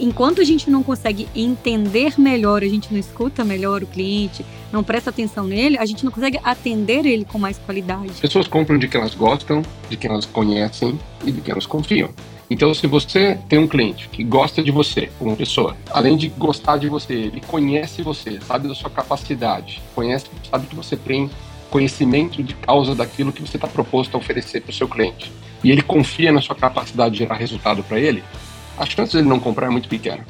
enquanto a gente não consegue entender melhor, a gente não escuta melhor o cliente, não presta atenção nele, a gente não consegue atender ele com mais qualidade. Pessoas compram de quem elas gostam, de quem elas conhecem e de quem elas confiam. Então, se você tem um cliente que gosta de você como pessoa, além de gostar de você, ele conhece você, sabe da sua capacidade, conhece, sabe que você tem conhecimento de causa daquilo que você está proposto a oferecer para o seu cliente, e ele confia na sua capacidade de gerar resultado para ele, a chance de ele não comprar é muito pequena.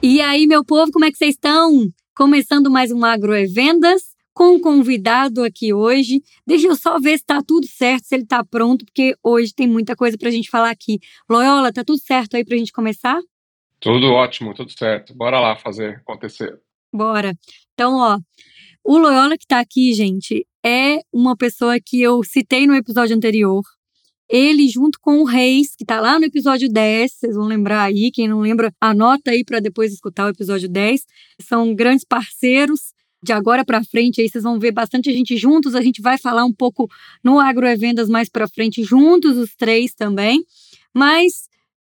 E aí, meu povo, como é que vocês estão? Começando mais um Agro é Vendas com um convidado aqui hoje. Deixa eu só ver se está tudo certo, se ele está pronto, porque hoje tem muita coisa para a gente falar aqui. Loyola, tá tudo certo aí para a gente começar? Tudo ótimo, tudo certo. Bora lá fazer acontecer. Bora. Então, ó, o Loyola que está aqui, gente, é uma pessoa que eu citei no episódio anterior. Ele, junto com o Reis, que está lá no episódio 10, vocês vão lembrar aí, quem não lembra, anota aí para depois escutar o episódio 10. São grandes parceiros de agora para frente, aí vocês vão ver bastante gente juntos. A gente vai falar um pouco no Agroevendas mais para frente, juntos os três também. Mas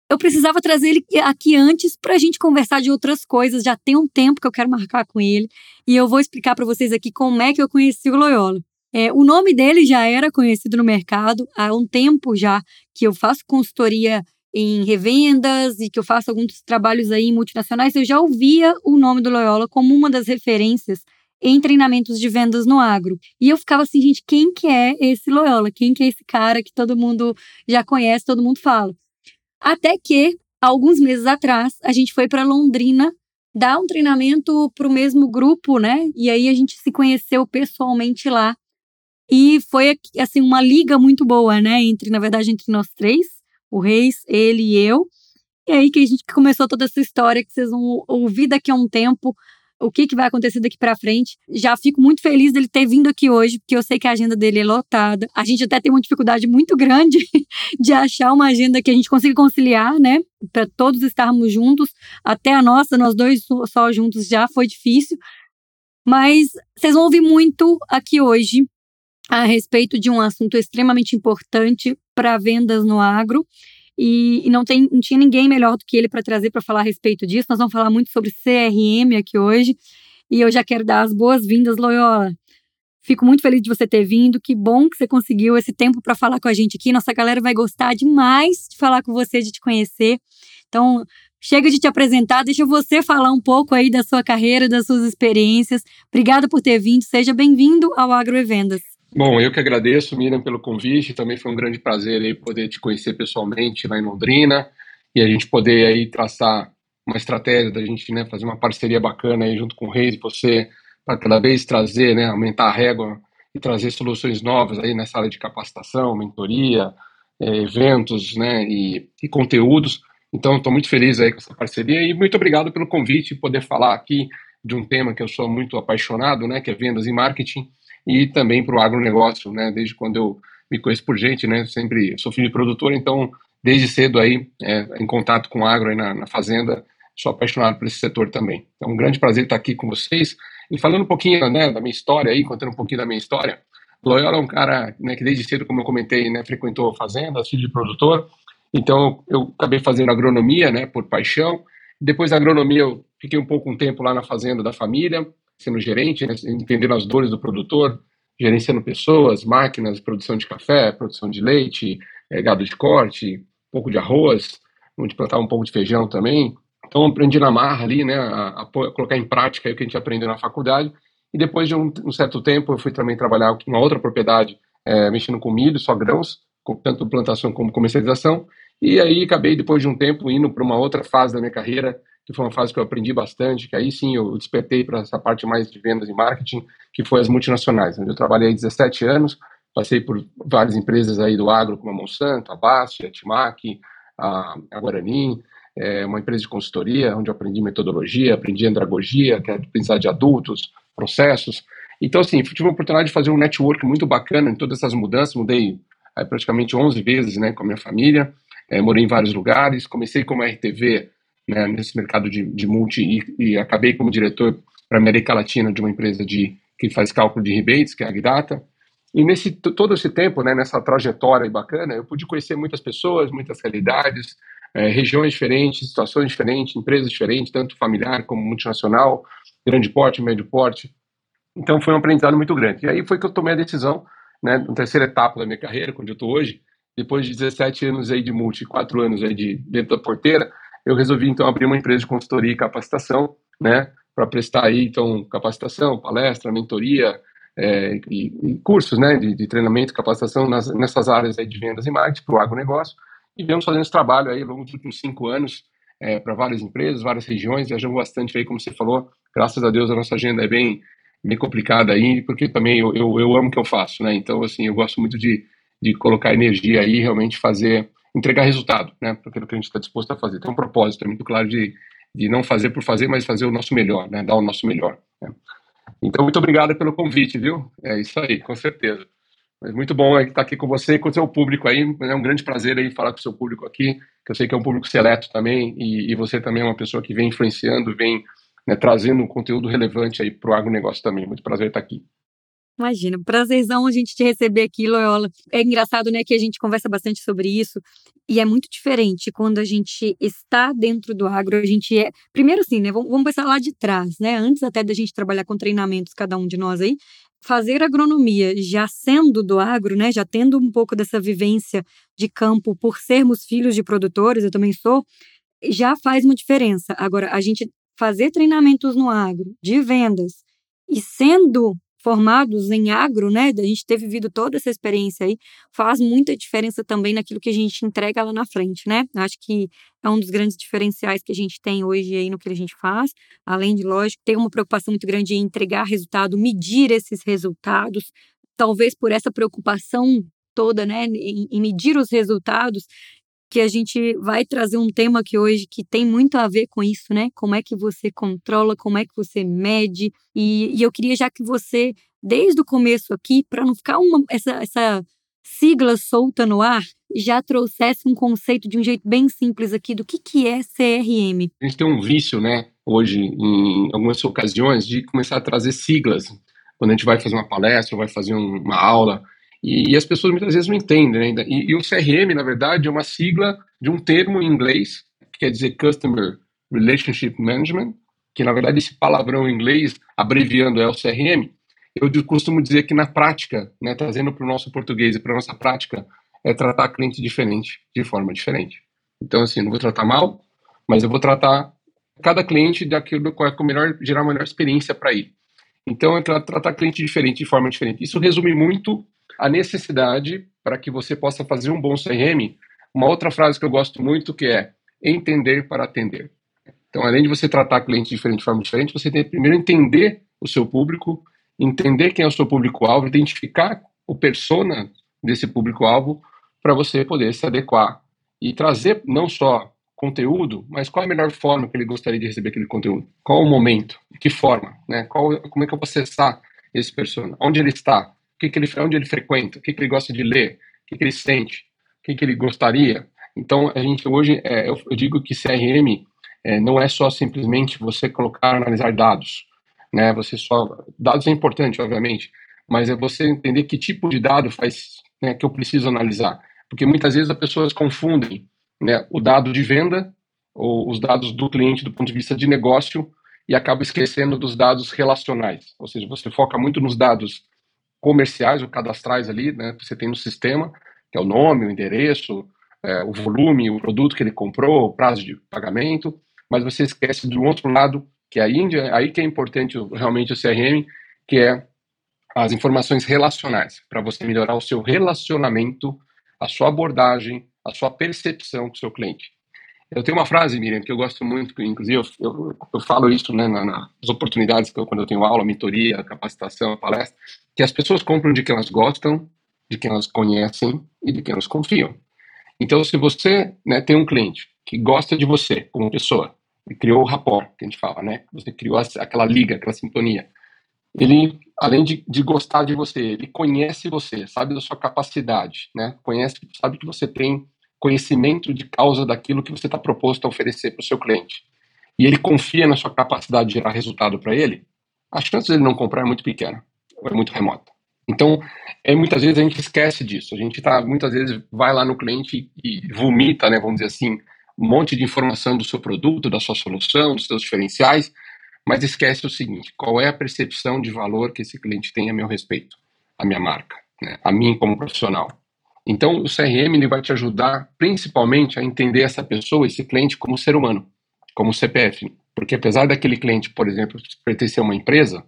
eu precisava trazer ele aqui antes para a gente conversar de outras coisas. Já tem um tempo que eu quero marcar com ele e eu vou explicar para vocês aqui como é que eu conheci o Loyola. É, o nome dele já era conhecido no mercado há um tempo já que eu faço consultoria em revendas e que eu faço alguns trabalhos aí multinacionais. Eu já ouvia o nome do Loyola como uma das referências em treinamentos de vendas no agro. E eu ficava assim, gente, quem que é esse Loyola? Quem que é esse cara que todo mundo já conhece, todo mundo fala? Até que, alguns meses atrás, a gente foi para Londrina dar um treinamento para o mesmo grupo, né? E aí a gente se conheceu pessoalmente lá. E foi, assim, uma liga muito boa, né? Entre, na verdade, entre nós três, o Reis, ele e eu. E aí que a gente começou toda essa história que vocês vão ouvir daqui a um tempo o que, que vai acontecer daqui para frente. Já fico muito feliz dele ter vindo aqui hoje, porque eu sei que a agenda dele é lotada. A gente até tem uma dificuldade muito grande de achar uma agenda que a gente consiga conciliar, né? Para todos estarmos juntos. Até a nossa, nós dois só juntos já foi difícil. Mas vocês vão ouvir muito aqui hoje a respeito de um assunto extremamente importante para vendas no agro e, e não, tem, não tinha ninguém melhor do que ele para trazer para falar a respeito disso. Nós vamos falar muito sobre CRM aqui hoje. E eu já quero dar as boas-vindas, Loyola. Fico muito feliz de você ter vindo. Que bom que você conseguiu esse tempo para falar com a gente aqui. Nossa galera vai gostar demais de falar com você, de te conhecer. Então, chega de te apresentar, deixa você falar um pouco aí da sua carreira, das suas experiências. Obrigada por ter vindo. Seja bem-vindo ao Agrovendas. Bom, eu que agradeço, Miriam, pelo convite. Também foi um grande prazer aí poder te conhecer pessoalmente lá em Londrina e a gente poder aí traçar uma estratégia da gente né, fazer uma parceria bacana aí junto com o Reis e você para cada vez trazer, né, aumentar a régua e trazer soluções novas aí nessa área de capacitação, mentoria, é, eventos, né, e, e conteúdos. Então, estou muito feliz aí com essa parceria e muito obrigado pelo convite e poder falar aqui de um tema que eu sou muito apaixonado, né, que é vendas e marketing e também para o agronegócio, né? Desde quando eu me conheço por gente, né? Sempre sou filho de produtor, então desde cedo aí é, em contato com o agro aí na, na, fazenda, sou apaixonado por esse setor também. Então, um grande prazer estar aqui com vocês e falando um pouquinho né, da minha história aí, contando um pouquinho da minha história. Loyola é um cara né, que desde cedo, como eu comentei, né, frequentou fazendas, filho de produtor. Então, eu acabei fazendo agronomia, né, por paixão. Depois da agronomia, eu fiquei um pouco um tempo lá na fazenda da família sendo gerente, né, entendendo as dores do produtor, gerenciando pessoas, máquinas, produção de café, produção de leite, é, gado de corte, um pouco de arroz, onde plantava um pouco de feijão também. Então aprendi na marra ali, né, a, a, colocar em prática o que a gente aprendeu na faculdade. E depois de um, um certo tempo eu fui também trabalhar em uma outra propriedade, é, mexendo com milho, só grãos, com tanto plantação como comercialização. E aí acabei depois de um tempo indo para uma outra fase da minha carreira, que foi uma fase que eu aprendi bastante, que aí sim eu despertei para essa parte mais de vendas e marketing, que foi as multinacionais, onde eu trabalhei 17 anos, passei por várias empresas aí do agro, como a Monsanto, a Bastia, a Timac, a, a Guarani, é uma empresa de consultoria, onde eu aprendi metodologia, aprendi andragogia, que é aprendizado de adultos, processos. Então, assim, tive a oportunidade de fazer um network muito bacana em todas essas mudanças, mudei aí, praticamente 11 vezes né, com a minha família, é, morei em vários lugares, comecei como RTV né, nesse mercado de, de multi e, e acabei como diretor para América Latina de uma empresa de, que faz cálculo de rebates, que é a Agdata. E nesse todo esse tempo, né, nessa trajetória bacana, eu pude conhecer muitas pessoas, muitas realidades, é, regiões diferentes, situações diferentes, empresas diferentes, tanto familiar como multinacional, grande porte, médio porte. Então foi um aprendizado muito grande. E aí foi que eu tomei a decisão, né, na terceira etapa da minha carreira, onde eu estou hoje, depois de 17 anos aí de multi, 4 anos aí de dentro da porteira, eu resolvi então abrir uma empresa de consultoria e capacitação, né, para prestar aí então capacitação, palestra, mentoria, é, e, e, cursos né, de, de treinamento, capacitação nas, nessas áreas aí de vendas e marketing para o agronegócio. E viemos fazendo esse trabalho aí ao longo dos últimos cinco anos é, para várias empresas, várias regiões, viajamos bastante aí, como você falou. Graças a Deus a nossa agenda é bem, bem complicada aí, porque também eu, eu, eu amo o que eu faço, né? Então, assim, eu gosto muito de, de colocar energia aí, realmente fazer, entregar resultado, né? Para aquilo que a gente está disposto a fazer. Tem um propósito, é muito claro de, de não fazer por fazer, mas fazer o nosso melhor, né? Dar o nosso melhor. Né? Então, muito obrigado pelo convite, viu? É isso aí, com certeza. Mas muito bom estar aqui com você e com o seu público aí. É um grande prazer aí falar com o seu público aqui, que eu sei que é um público seleto também, e, e você também é uma pessoa que vem influenciando, vem né, trazendo um conteúdo relevante aí para o agronegócio também. Muito prazer estar aqui. Imagina, prazerzão a gente te receber aqui, Loyola. É engraçado, né, que a gente conversa bastante sobre isso e é muito diferente quando a gente está dentro do agro. A gente é. Primeiro, assim, né, vamos, pensar lá de trás, né, antes até da gente trabalhar com treinamentos, cada um de nós aí. Fazer agronomia já sendo do agro, né, já tendo um pouco dessa vivência de campo por sermos filhos de produtores, eu também sou, já faz uma diferença. Agora, a gente fazer treinamentos no agro, de vendas, e sendo formados em agro, né, da gente ter vivido toda essa experiência aí, faz muita diferença também naquilo que a gente entrega lá na frente, né? Acho que é um dos grandes diferenciais que a gente tem hoje aí no que a gente faz, além de, lógico, ter uma preocupação muito grande em entregar resultado, medir esses resultados, talvez por essa preocupação toda, né, em, em medir os resultados, que a gente vai trazer um tema aqui hoje que tem muito a ver com isso, né? Como é que você controla, como é que você mede. E, e eu queria já que você, desde o começo aqui, para não ficar uma, essa, essa sigla solta no ar, já trouxesse um conceito de um jeito bem simples aqui do que, que é CRM. A gente tem um vício, né, hoje, em algumas ocasiões, de começar a trazer siglas. Quando a gente vai fazer uma palestra, vai fazer uma aula, e, e, as pessoas muitas vezes não entendem ainda. Né? E, e, o CRM, na verdade, é uma sigla de um termo em inglês, que quer dizer Customer Relationship Management, que na verdade esse palavrão em inglês, abreviando, é o CRM. Eu costumo dizer que na prática, né, trazendo para o nosso português e para a nossa prática, é tratar cliente diferente, de forma diferente. Então, assim, não vou tratar mal, mas eu vou tratar cada cliente daquilo que é melhor, gerar a melhor experiência para ele. Então, é tratar cliente diferente, de forma diferente. Isso resume muito a necessidade para que você possa fazer um bom CRM. Uma outra frase que eu gosto muito que é entender para atender. Então, além de você tratar cliente diferente de forma diferente, você tem que primeiro entender o seu público, entender quem é o seu público-alvo, identificar o persona desse público-alvo para você poder se adequar e trazer não só conteúdo, mas qual é a melhor forma que ele gostaria de receber aquele conteúdo? Qual o momento? Que forma? Né? Qual, como é que eu vou acessar esse persona? Onde ele está? Que, que ele, onde ele frequenta, o que, que ele gosta de ler, o que, que ele sente, o que, que ele gostaria. Então, a gente hoje, é, eu, eu, digo que CRM é, não é só simplesmente você colocar, analisar dados, né? Você só, dados é importante, obviamente, mas é você entender que tipo de dado faz, né, que eu preciso analisar, porque muitas vezes as pessoas confundem, né, o dado de venda ou os dados do cliente do ponto de vista de negócio e acaba esquecendo dos dados relacionais, ou seja, você foca muito nos dados comerciais ou cadastrais ali, né, você tem no sistema, que é o nome, o endereço, é, o volume, o produto que ele comprou, o prazo de pagamento, mas você esquece do outro lado, que é a Índia, aí que é importante realmente o CRM, que é as informações relacionais, para você melhorar o seu relacionamento, a sua abordagem, a sua percepção com o seu cliente. Eu tenho uma frase, Miriam, que eu gosto muito, que inclusive eu, eu, eu falo isso né, nas oportunidades que eu, quando eu tenho aula, mentoria, capacitação, palestra, que as pessoas compram de quem elas gostam, de quem elas conhecem e de quem elas confiam. Então, se você né, tem um cliente que gosta de você como pessoa, e criou o rapport, que a gente fala, né? Você criou aquela liga, aquela sintonia. Ele, além de, de gostar de você, ele conhece você, sabe da sua capacidade, né? Conhece, sabe que você tem conhecimento de causa daquilo que você está proposto a oferecer para o seu cliente. E ele confia na sua capacidade de gerar resultado para ele, a chance dele não comprar é muito pequena, é muito remota. Então, é, muitas vezes a gente esquece disso. A gente tá, muitas vezes vai lá no cliente e vomita, né, vamos dizer assim, um monte de informação do seu produto, da sua solução, dos seus diferenciais, mas esquece o seguinte: qual é a percepção de valor que esse cliente tem a meu respeito, a minha marca, né, a mim como profissional. Então, o CRM ele vai te ajudar principalmente a entender essa pessoa, esse cliente, como ser humano, como CPF. Porque apesar daquele cliente, por exemplo, pertencer a uma empresa,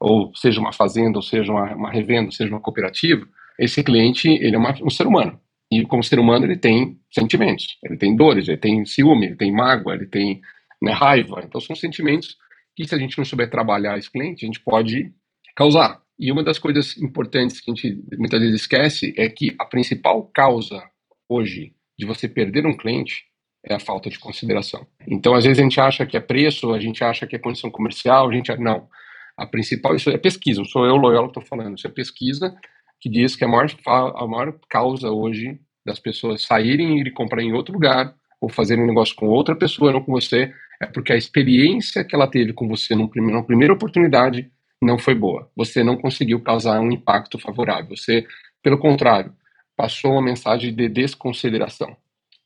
ou seja uma fazenda, ou seja uma, uma revenda, ou seja uma cooperativa, esse cliente ele é uma, um ser humano. E como ser humano ele tem sentimentos, ele tem dores, ele tem ciúme, ele tem mágoa, ele tem né, raiva. Então são sentimentos que se a gente não souber trabalhar esse cliente, a gente pode causar. E uma das coisas importantes que a gente muitas vezes esquece é que a principal causa hoje de você perder um cliente é a falta de consideração. Então, às vezes a gente acha que é preço, a gente acha que é condição comercial, a gente não. A principal, isso é pesquisa, não sou eu, Loyola, que estou falando, isso é pesquisa que diz que a maior, a maior causa hoje das pessoas saírem e ir comprar em outro lugar ou fazerem um negócio com outra pessoa, não com você, é porque a experiência que ela teve com você numa primeira oportunidade não foi boa. Você não conseguiu causar um impacto favorável. Você, pelo contrário, passou uma mensagem de desconsideração.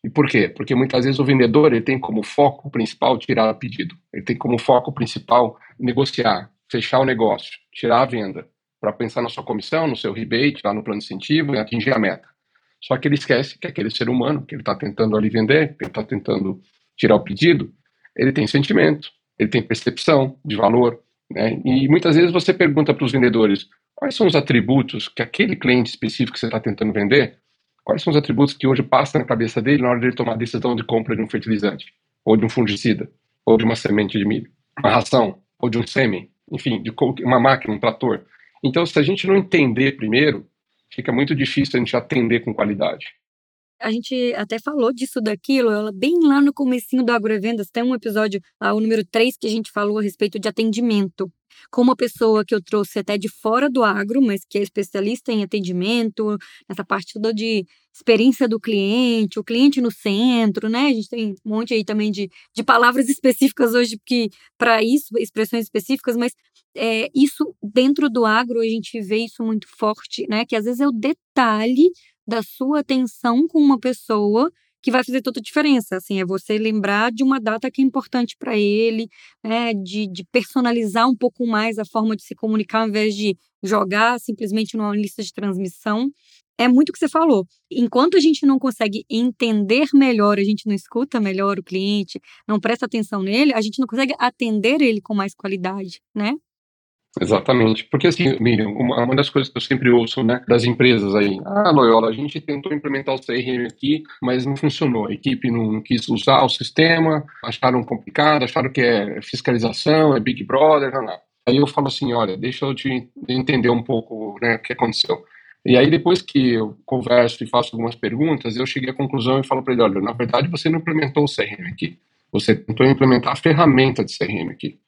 E por quê? Porque muitas vezes o vendedor ele tem como foco principal tirar o pedido. Ele tem como foco principal negociar, fechar o negócio, tirar a venda, para pensar na sua comissão, no seu rebate, lá no plano de incentivo e atingir a meta. Só que ele esquece que aquele ser humano que ele está tentando ali vender, que ele está tentando tirar o pedido, ele tem sentimento, ele tem percepção de valor, né? E muitas vezes você pergunta para os vendedores quais são os atributos que aquele cliente específico que você está tentando vender, quais são os atributos que hoje passam na cabeça dele na hora de ele tomar a decisão de compra de um fertilizante, ou de um fungicida, ou de uma semente de milho, uma ração, ou de um sêmen, enfim, de uma máquina, um trator. Então, se a gente não entender primeiro, fica muito difícil a gente atender com qualidade. A gente até falou disso daquilo, ela bem lá no comecinho do Agrovendas, tem um episódio, lá, o número 3, que a gente falou a respeito de atendimento. Com uma pessoa que eu trouxe até de fora do agro, mas que é especialista em atendimento, nessa parte toda de experiência do cliente, o cliente no centro, né? A gente tem um monte aí também de, de palavras específicas hoje que para isso, expressões específicas, mas é, isso dentro do agro a gente vê isso muito forte, né? Que às vezes é o detalhe da sua atenção com uma pessoa que vai fazer toda a diferença. Assim, é você lembrar de uma data que é importante para ele, né, de, de, personalizar um pouco mais a forma de se comunicar, ao invés de jogar simplesmente numa lista de transmissão. É muito o que você falou. Enquanto a gente não consegue entender melhor, a gente não escuta melhor o cliente, não presta atenção nele, a gente não consegue atender ele com mais qualidade, né? Exatamente. Porque, assim, Miriam, uma, uma, das coisas que eu sempre ouço, né, das empresas aí, ah, Loyola, a gente tentou implementar o CRM aqui, mas não funcionou. A equipe não quis usar o sistema, acharam complicado, acharam que é fiscalização, é Big Brother, não, não. Aí eu falo assim, olha, deixa eu te entender um pouco, né, o que aconteceu. E aí, depois que eu converso e faço algumas perguntas, eu cheguei à conclusão e falo para ele, olha, na verdade você não implementou o CRM aqui. Você tentou implementar a ferramenta de CRM aqui.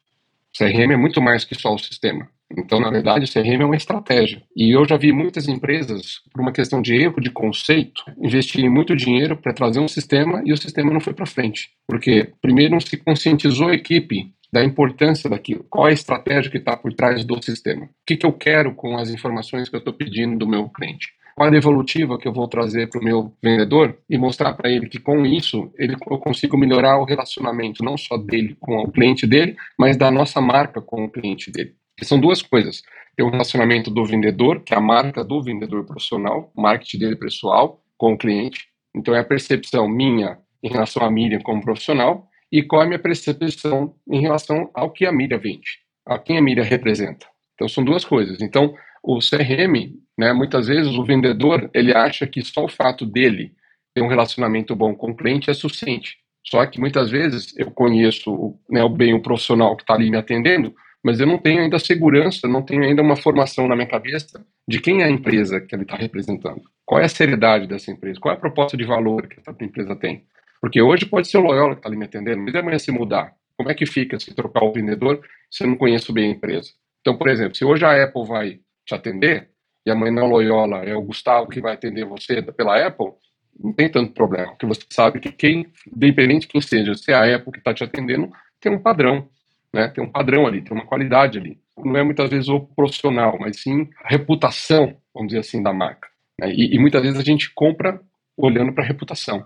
CRM é muito mais que só o sistema. Então, na verdade, o CRM é uma estratégia. E eu já vi muitas empresas, por uma questão de erro de conceito, investirem muito dinheiro para trazer um sistema e o sistema não foi para frente. Porque, primeiro, não se conscientizou a equipe da importância daquilo. Qual é a estratégia que está por trás do sistema? O que, que eu quero com as informações que eu estou pedindo do meu cliente? Qual a devolutiva que eu vou trazer para o meu vendedor e mostrar para ele que com isso ele, eu consigo melhorar o relacionamento não só dele com o cliente dele, mas da nossa marca com o cliente dele. São duas coisas. Tem o relacionamento do vendedor, que é a marca do vendedor profissional, marketing dele pessoal com o cliente. Então é a percepção minha em relação à mídia como profissional e qual é a minha percepção em relação ao que a mídia vende, a quem a mídia representa. Então são duas coisas. Então o CRM né? Muitas vezes o vendedor ele acha que só o fato dele ter um relacionamento bom com o cliente é suficiente. Só que muitas vezes eu conheço né, bem o profissional que está ali me atendendo, mas eu não tenho ainda segurança, não tenho ainda uma formação na minha cabeça de quem é a empresa que ele está representando. Qual é a seriedade dessa empresa? Qual é a proposta de valor que essa empresa tem? Porque hoje pode ser o Loyola que está ali me atendendo, mas amanhã se mudar, como é que fica se trocar o vendedor se eu não conheço bem a empresa? Então, por exemplo, se hoje a Apple vai te atender, e amanhã na Loyola é o Gustavo que vai atender você pela Apple, não tem tanto problema, porque você sabe que quem, independente de quem seja, se é a Apple que está te atendendo, tem um padrão, né? Tem um padrão ali, tem uma qualidade ali. não é muitas vezes o profissional, mas sim a reputação, vamos dizer assim, da marca. Né? E, e muitas vezes a gente compra olhando para a reputação.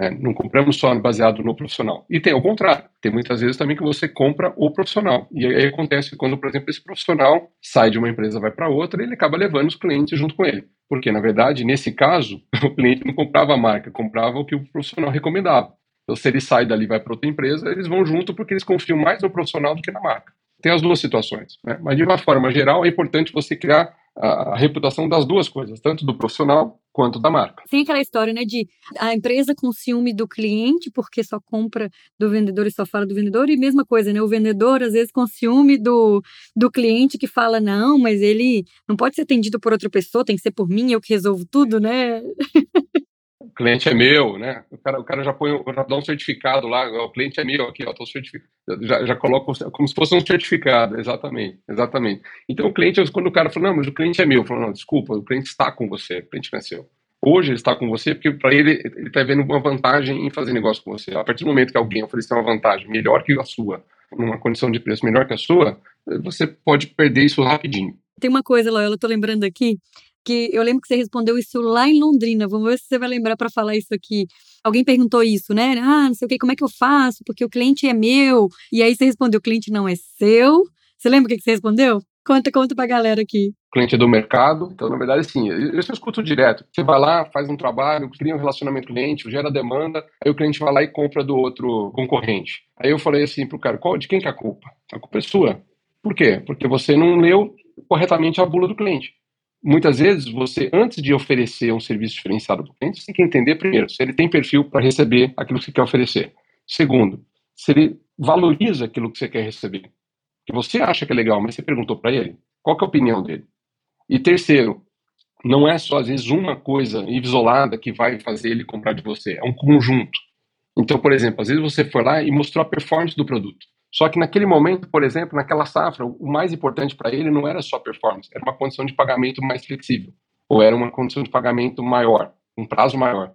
Né? Não compramos só baseado no profissional. E tem o contrário. Tem muitas vezes também que você compra o profissional. E aí acontece quando, por exemplo, esse profissional sai de uma empresa vai para outra, ele acaba levando os clientes junto com ele. Porque, na verdade, nesse caso, o cliente não comprava a marca, comprava o que o profissional recomendava. Então, se ele sai dali e vai para outra empresa, eles vão junto porque eles confiam mais no profissional do que na marca. Tem as duas situações. Né? Mas, de uma forma geral, é importante você criar a, reputação das duas coisas, tanto do profissional quanto da marca. Tem aquela história, né, de a empresa com ciúme do cliente, porque só compra do vendedor e só fala do vendedor, e mesma coisa, né, o vendedor às vezes com ciúme do, do cliente que fala, não, mas ele não pode ser atendido por outra pessoa, tem que ser por mim, eu que resolvo tudo, né? o cliente é meu, né? O cara, o cara já põe, já dá um certificado lá, o cliente é meu aqui, ó, tô certificado. Já, já coloca como se fosse um certificado, exatamente, exatamente. Então o cliente, quando o cara fala, não, mas o cliente é meu, falo, não, desculpa, o cliente está com você, o cliente não é seu. Hoje ele está com você porque para ele ele está vendo uma vantagem em fazer negócio com você. A partir do momento que alguém oferecer uma vantagem melhor que a sua, numa condição de preço melhor que a sua, você pode perder isso rapidinho. Tem uma coisa, Loyola, eu tô lembrando aqui, que eu lembro que você respondeu isso lá em Londrina. Vamos ver se você vai lembrar para falar isso aqui. Alguém perguntou isso, né? Ah, não sei o que, como é que eu faço? Porque o cliente é meu. E aí você respondeu: o cliente não é seu. Você lembra o que você respondeu? Conta, conta pra galera aqui. Cliente do mercado, então na verdade sim, isso eu escuto direto. Você vai lá, faz um trabalho, cria um relacionamento com o cliente, gera demanda, aí o cliente vai lá e compra do outro concorrente. Aí eu falei assim pro cara, qual, de quem que é a culpa? A culpa é sua. Por quê? Porque você não leu corretamente a bula do cliente muitas vezes você, antes de oferecer um serviço diferenciado para o cliente, você tem que entender primeiro se ele tem perfil para receber aquilo que você quer oferecer. Segundo, se ele valoriza aquilo que você quer receber. Que você acha que é legal, mas você perguntou para ele, qual é a opinião dele? E terceiro, não é só às vezes uma coisa isolada que vai fazer ele comprar de você, é um conjunto. Então, por exemplo, às vezes você foi lá e mostrou a performance do produto. Só que naquele momento, por exemplo, naquela safra, o mais importante para ele não era só performance, era uma condição de pagamento mais flexível, ou era uma condição de pagamento maior, um prazo maior.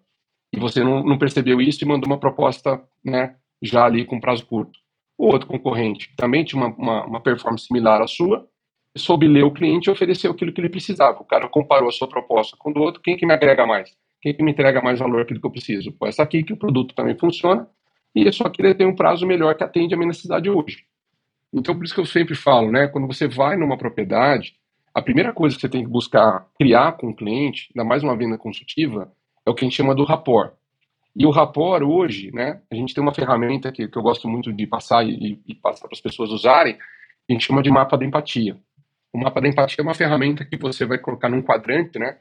E você não, não percebeu isso e mandou uma proposta né, já ali com prazo curto. O outro concorrente também tinha uma, uma, uma performance similar à sua, soube ler o cliente e ofereceu aquilo que ele precisava. O cara comparou a sua proposta com o do outro, quem que me agrega mais? Quem que me entrega mais valor aquilo que eu preciso? Pô, essa aqui que o produto também funciona, e só que ele tem um prazo melhor que atende a minha necessidade hoje. Então, por isso que eu sempre falo, né, quando você vai numa propriedade, a primeira coisa que você tem que buscar criar com o cliente, ainda mais uma venda consultiva, é o que a gente chama do rapport. E o rapport hoje, né, a gente tem uma ferramenta que, que eu gosto muito de passar e, e passar para as pessoas usarem, a gente chama de mapa da empatia. O mapa da empatia é uma ferramenta que você vai colocar num quadrante, né,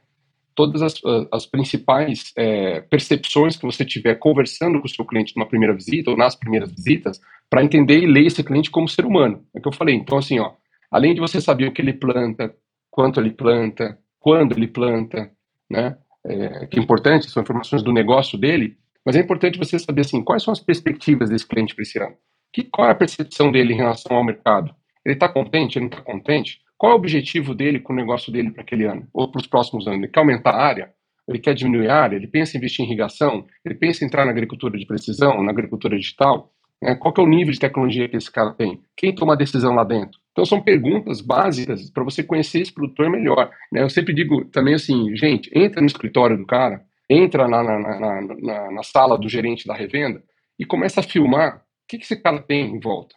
todas as, as principais é, percepções que você tiver conversando com o seu cliente numa primeira visita ou nas primeiras visitas, para entender e ler esse cliente como ser humano. É o que eu falei. Então, assim, ó, além de você saber o que ele planta, quanto ele planta, quando ele planta, né, é, que é importante, são informações do negócio dele, mas é importante você saber, assim, quais são as perspectivas desse cliente para esse ano. Que, qual é a percepção dele em relação ao mercado? Ele está contente? Ele não está contente? Qual é o objetivo dele com o negócio dele para aquele ano ou para os próximos anos? Ele quer aumentar a área? Ele quer diminuir a área? Ele pensa em investir em irrigação? Ele pensa em entrar na agricultura de precisão, na agricultura digital? É, qual é o nível de tecnologia que esse cara tem? Quem toma a decisão lá dentro? Então são perguntas básicas para você conhecer esse produtor melhor. Né? Eu sempre digo também assim, gente, entra no escritório do cara, entra na, na, na, na, sala do gerente da revenda e começa a filmar o que, que esse cara tem em volta.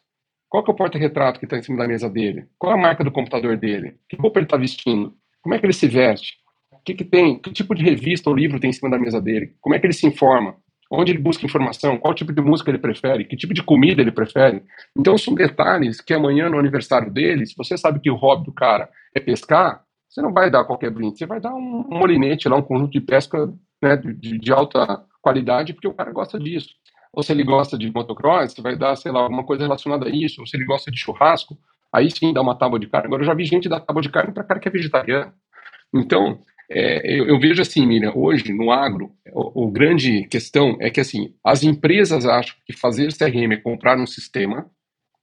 Qual que é o porta-retrato que está em cima da mesa dele? Qual é a marca do computador dele? Que roupa ele está vestindo? Como é que ele se veste? O que, que tem? Que tipo de revista ou livro tem em cima da mesa dele? Como é que ele se informa? Onde ele busca informação? Qual tipo de música ele prefere? Que tipo de comida ele prefere? Então são detalhes que amanhã no aniversário dele, se você sabe que o hobby do cara é pescar, você não vai dar qualquer brinde, você vai dar um molinete lá, um conjunto de pesca né, de, de alta qualidade, porque o cara gosta disso ou se ele gosta de motocross, vai dar, sei lá, alguma coisa relacionada a isso, ou se ele gosta de churrasco, aí sim dá uma tábua de carne. Agora, eu já vi gente dar tábua de carne para cara que é vegetariano. Então, é, eu, eu, vejo assim, Miriam, hoje no agro, o, o, grande questão é que assim, as empresas acham que fazer CRM é comprar um sistema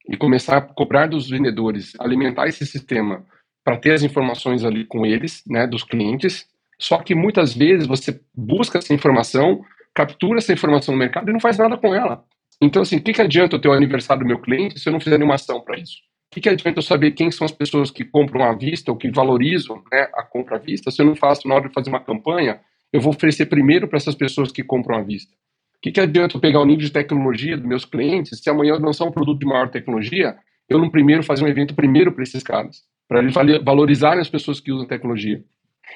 e começar a cobrar dos vendedores, alimentar esse sistema para ter as informações ali com eles, né, dos clientes. Só que muitas vezes você busca essa informação captura essa informação no mercado e não faz nada com ela. Então, assim, o que, que adianta eu ter o aniversário do meu cliente se eu não fizer nenhuma ação para isso? que, que adianta eu saber quem são as pessoas que compram à vista ou que valorizam né, a compra à vista se eu não faço, na hora de fazer uma campanha, eu vou oferecer primeiro para essas pessoas que compram à vista? O que, que adianta eu pegar o nível de tecnologia dos meus clientes se amanhã eu lançar um produto de maior tecnologia, eu não primeiro fazer um evento primeiro para esses caras, para eles valorizarem as pessoas que usam tecnologia.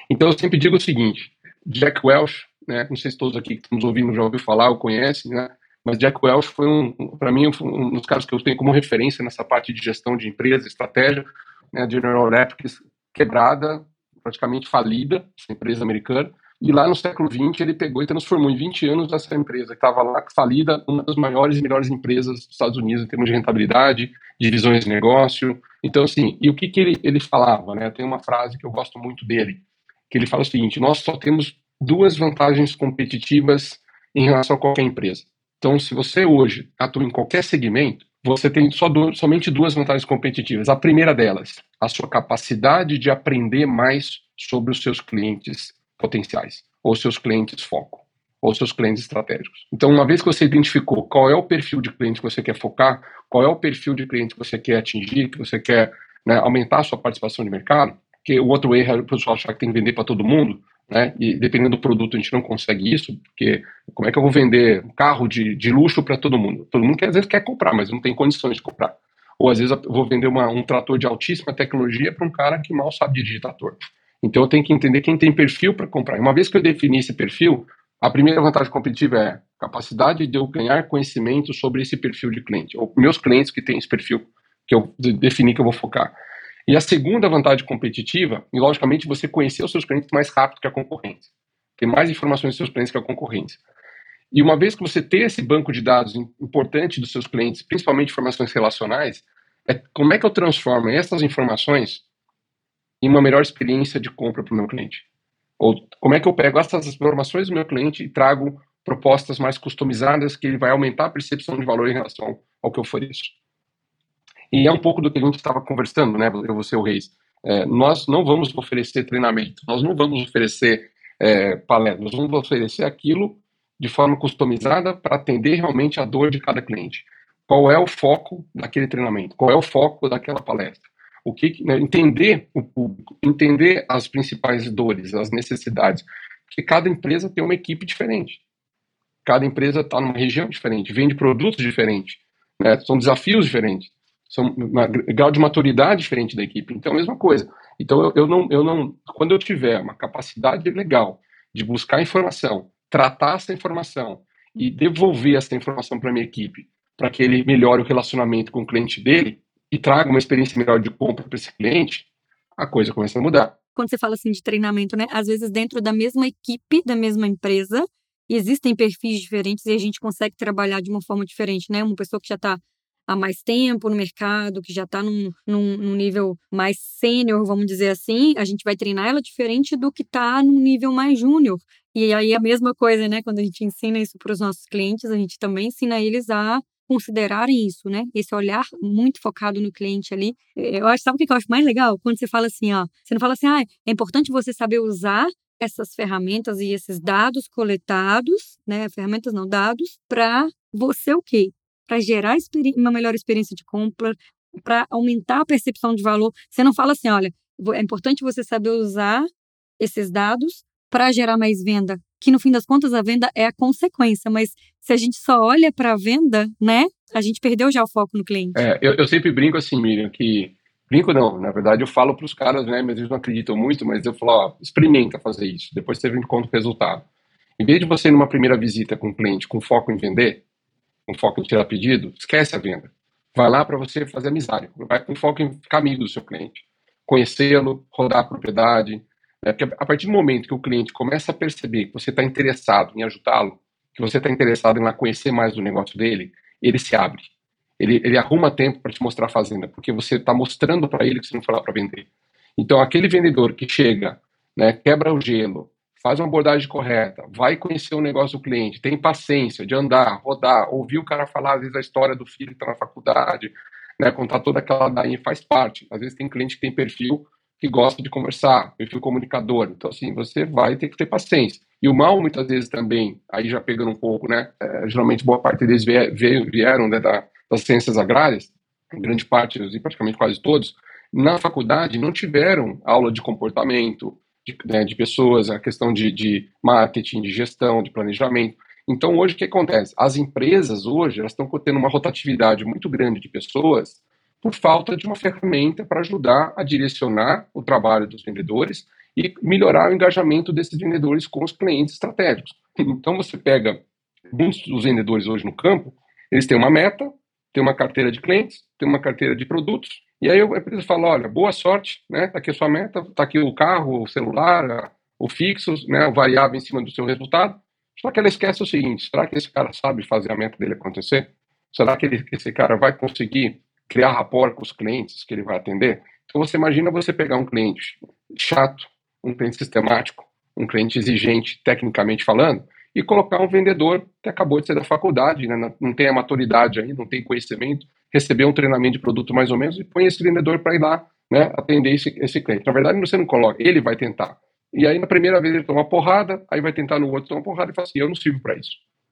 Então eu sempre digo o seguinte, Jack Welch, né, não sei se todos aqui que estamos ouvindo já ouviu falar ou conhecem, né, mas Jack Welch foi um, para mim, um dos caras que eu tenho como referência nessa parte de gestão de empresa, estratégia, né, General Electric quebrada, praticamente falida, essa empresa americana, e lá no século XX ele pegou e transformou em 20 anos essa empresa, que estava lá falida, uma das maiores e melhores empresas dos Estados Unidos em termos de rentabilidade, divisões de negócio. Então, assim, e o que, que ele, ele falava? Né? Tem uma frase que eu gosto muito dele, que ele fala o seguinte: nós só temos duas vantagens competitivas em relação a qualquer empresa. Então, se você hoje atua em qualquer segmento, você tem só do, somente duas vantagens competitivas. A primeira delas, a sua capacidade de aprender mais sobre os seus clientes potenciais, ou seus clientes foco, ou seus clientes estratégicos. Então, uma vez que você identificou qual é o perfil de cliente que você quer focar, qual é o perfil de cliente que você quer atingir, que você quer né, aumentar a sua participação de mercado, que o outro erro é o pessoal achar que tem que vender para todo mundo, né? E dependendo do produto a gente não consegue isso, porque como é que eu vou vender um carro de, de luxo para todo mundo? Todo mundo quer, às vezes quer comprar, mas não tem condições de comprar. Ou às vezes eu vou vender uma, um trator de altíssima tecnologia para um cara que mal sabe dirigir trator. Então eu tenho que entender quem tem perfil para comprar. E uma vez que eu defini esse perfil, a primeira vantagem competitiva é capacidade de eu ganhar conhecimento sobre esse perfil de cliente, ou meus clientes que têm esse perfil que eu defini que eu vou focar. E a segunda vantagem competitiva, e logicamente você conhecer os seus clientes mais rápido que a concorrência. Ter mais informações dos seus clientes que a concorrência. E uma vez que você tem esse banco de dados importante dos seus clientes, principalmente informações relacionais, é como é que eu transformo essas informações em uma melhor experiência de compra para o meu cliente? Ou como é que eu pego essas informações do meu cliente e trago propostas mais customizadas que ele vai aumentar a percepção de valor em relação ao que eu ofereço? E é um pouco do que a gente estava conversando, né, eu vou ser o Reis. É, nós não vamos oferecer treinamento, nós não vamos oferecer é, palestra, nós vamos oferecer aquilo de forma customizada para atender realmente a dor de cada cliente. Qual é o foco daquele treinamento? Qual é o foco daquela palestra? O que né, entender o público, entender as principais dores, as necessidades, porque cada empresa tem uma equipe diferente. Cada empresa está numa região diferente, vende produtos diferentes, né, são desafios diferentes são um grau de maturidade diferente da equipe. Então, a mesma coisa. Então, eu, eu, não, eu não, quando eu tiver uma capacidade legal de buscar informação, tratar essa informação e devolver essa informação para minha equipe, para que ele melhore o relacionamento com o cliente dele e traga uma experiência melhor de compra para esse cliente, a coisa começa a mudar. Quando você fala assim de treinamento, né? Às vezes dentro da mesma equipe, da mesma empresa, existem perfis diferentes e a gente consegue trabalhar de uma forma diferente, né? Uma pessoa que já está há mais tempo no mercado, que já está num, num, num, nível mais sênior, vamos dizer assim, a gente vai treinar ela diferente do que está num nível mais júnior. E aí a mesma coisa, né? Quando a gente ensina isso para os nossos clientes, a gente também ensina eles a considerarem isso, né? Esse olhar muito focado no cliente ali. Eu acho, sabe o que eu acho mais legal? Quando você fala assim, ó, você não fala assim, ah, é importante você saber usar essas ferramentas e esses dados coletados, né? Ferramentas não, dados, para você o quê? Para gerar uma melhor experiência de compra, para aumentar a percepção de valor. Você não fala assim, olha, é importante você saber usar esses dados para gerar mais venda, que no fim das contas a venda é a consequência, mas se a gente só olha para a venda, né, a gente perdeu já o foco no cliente. É, eu, eu sempre brinco assim, Miriam, que brinco não, na verdade eu falo para os caras, né, mas eles não acreditam muito, mas eu falo, ó, experimenta fazer isso, depois você vem conta o resultado. Em vez de você numa primeira visita com o cliente com foco em vender, com foco em tirar pedido, esquece a venda. Vai lá para você fazer amizade, vai com foco em ficar amigo do seu cliente, conhecê-lo, rodar a propriedade. Né? Porque a partir do momento que o cliente começa a perceber que você está interessado em ajudá-lo, que você está interessado em lá conhecer mais do negócio dele, ele se abre. Ele, ele arruma tempo para te mostrar a fazenda, porque você está mostrando para ele que você não foi lá para vender. Então, aquele vendedor que chega, né, quebra o gelo, faz uma abordagem correta, vai conhecer o negócio do cliente, tem paciência de andar, rodar, ouvir o cara falar, às vezes, a história do filho que está na faculdade, né, contar toda aquela daí faz parte. Às vezes tem cliente que tem perfil que gosta de conversar, perfil comunicador. Então, assim, você vai ter que ter paciência. E o mal, muitas vezes, também, aí já pegando um pouco, né, é, geralmente boa parte deles vieram né, da, das ciências agrárias, grande parte, e praticamente quase todos, na faculdade não tiveram aula de comportamento, de, né, de pessoas, a questão de, de, marketing, de gestão, de planejamento. Então, hoje, o que acontece? As empresas, hoje, elas estão tendo uma rotatividade muito grande de pessoas por falta de uma ferramenta para ajudar a direcionar o trabalho dos vendedores e melhorar o engajamento desses vendedores com os clientes estratégicos. Então, você pega muitos dos vendedores hoje no campo, eles têm uma meta, têm uma carteira de clientes, têm uma carteira de produtos, e aí a empresa fala, olha, boa sorte, né? Tá aqui a sua meta, tá aqui o carro, o celular, o fixo, né? O variável em cima do seu resultado. Só que ela esquece o seguinte: será que esse cara sabe fazer a meta dele acontecer? Será que ele, esse cara vai conseguir criar rapport com os clientes que ele vai atender? Então você imagina você pegar um cliente chato, um cliente sistemático, um cliente exigente, tecnicamente falando, e colocar um vendedor que acabou de sair da faculdade, né, não tem a maturidade aí, não tem conhecimento, receber um treinamento de produto mais ou menos e põe esse vendedor para ir lá né, atender esse, esse cliente. Na verdade, você não coloca, ele vai tentar. E aí, na primeira vez, ele toma uma porrada, aí vai tentar no outro tomar uma porrada e fala assim: eu não sirvo para isso.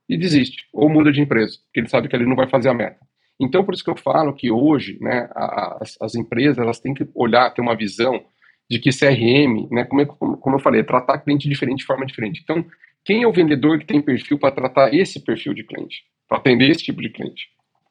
E desiste, ou muda de empresa, porque ele sabe que ele não vai fazer a meta. Então, por isso que eu falo que hoje, né, as, as empresas elas têm que olhar, ter uma visão de que CRM, né, como, é, como eu falei, é tratar cliente diferente de forma diferente. Então, quem é o vendedor que tem perfil para tratar esse perfil de cliente, para atender esse tipo de cliente?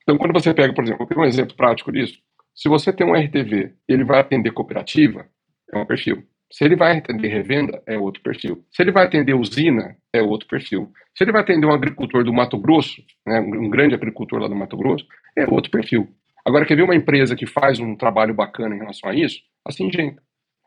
Então, quando você pega, por exemplo, tenho um exemplo prático disso. Se você tem um RTV ele vai atender cooperativa, é um perfil. Se ele vai atender revenda, é outro perfil. Se ele vai atender usina, é outro perfil. Se ele vai atender um agricultor do Mato Grosso, né, um grande agricultor lá do Mato Grosso, é outro perfil. Agora, quer ver uma empresa que faz um trabalho bacana em relação a isso? A Singenta.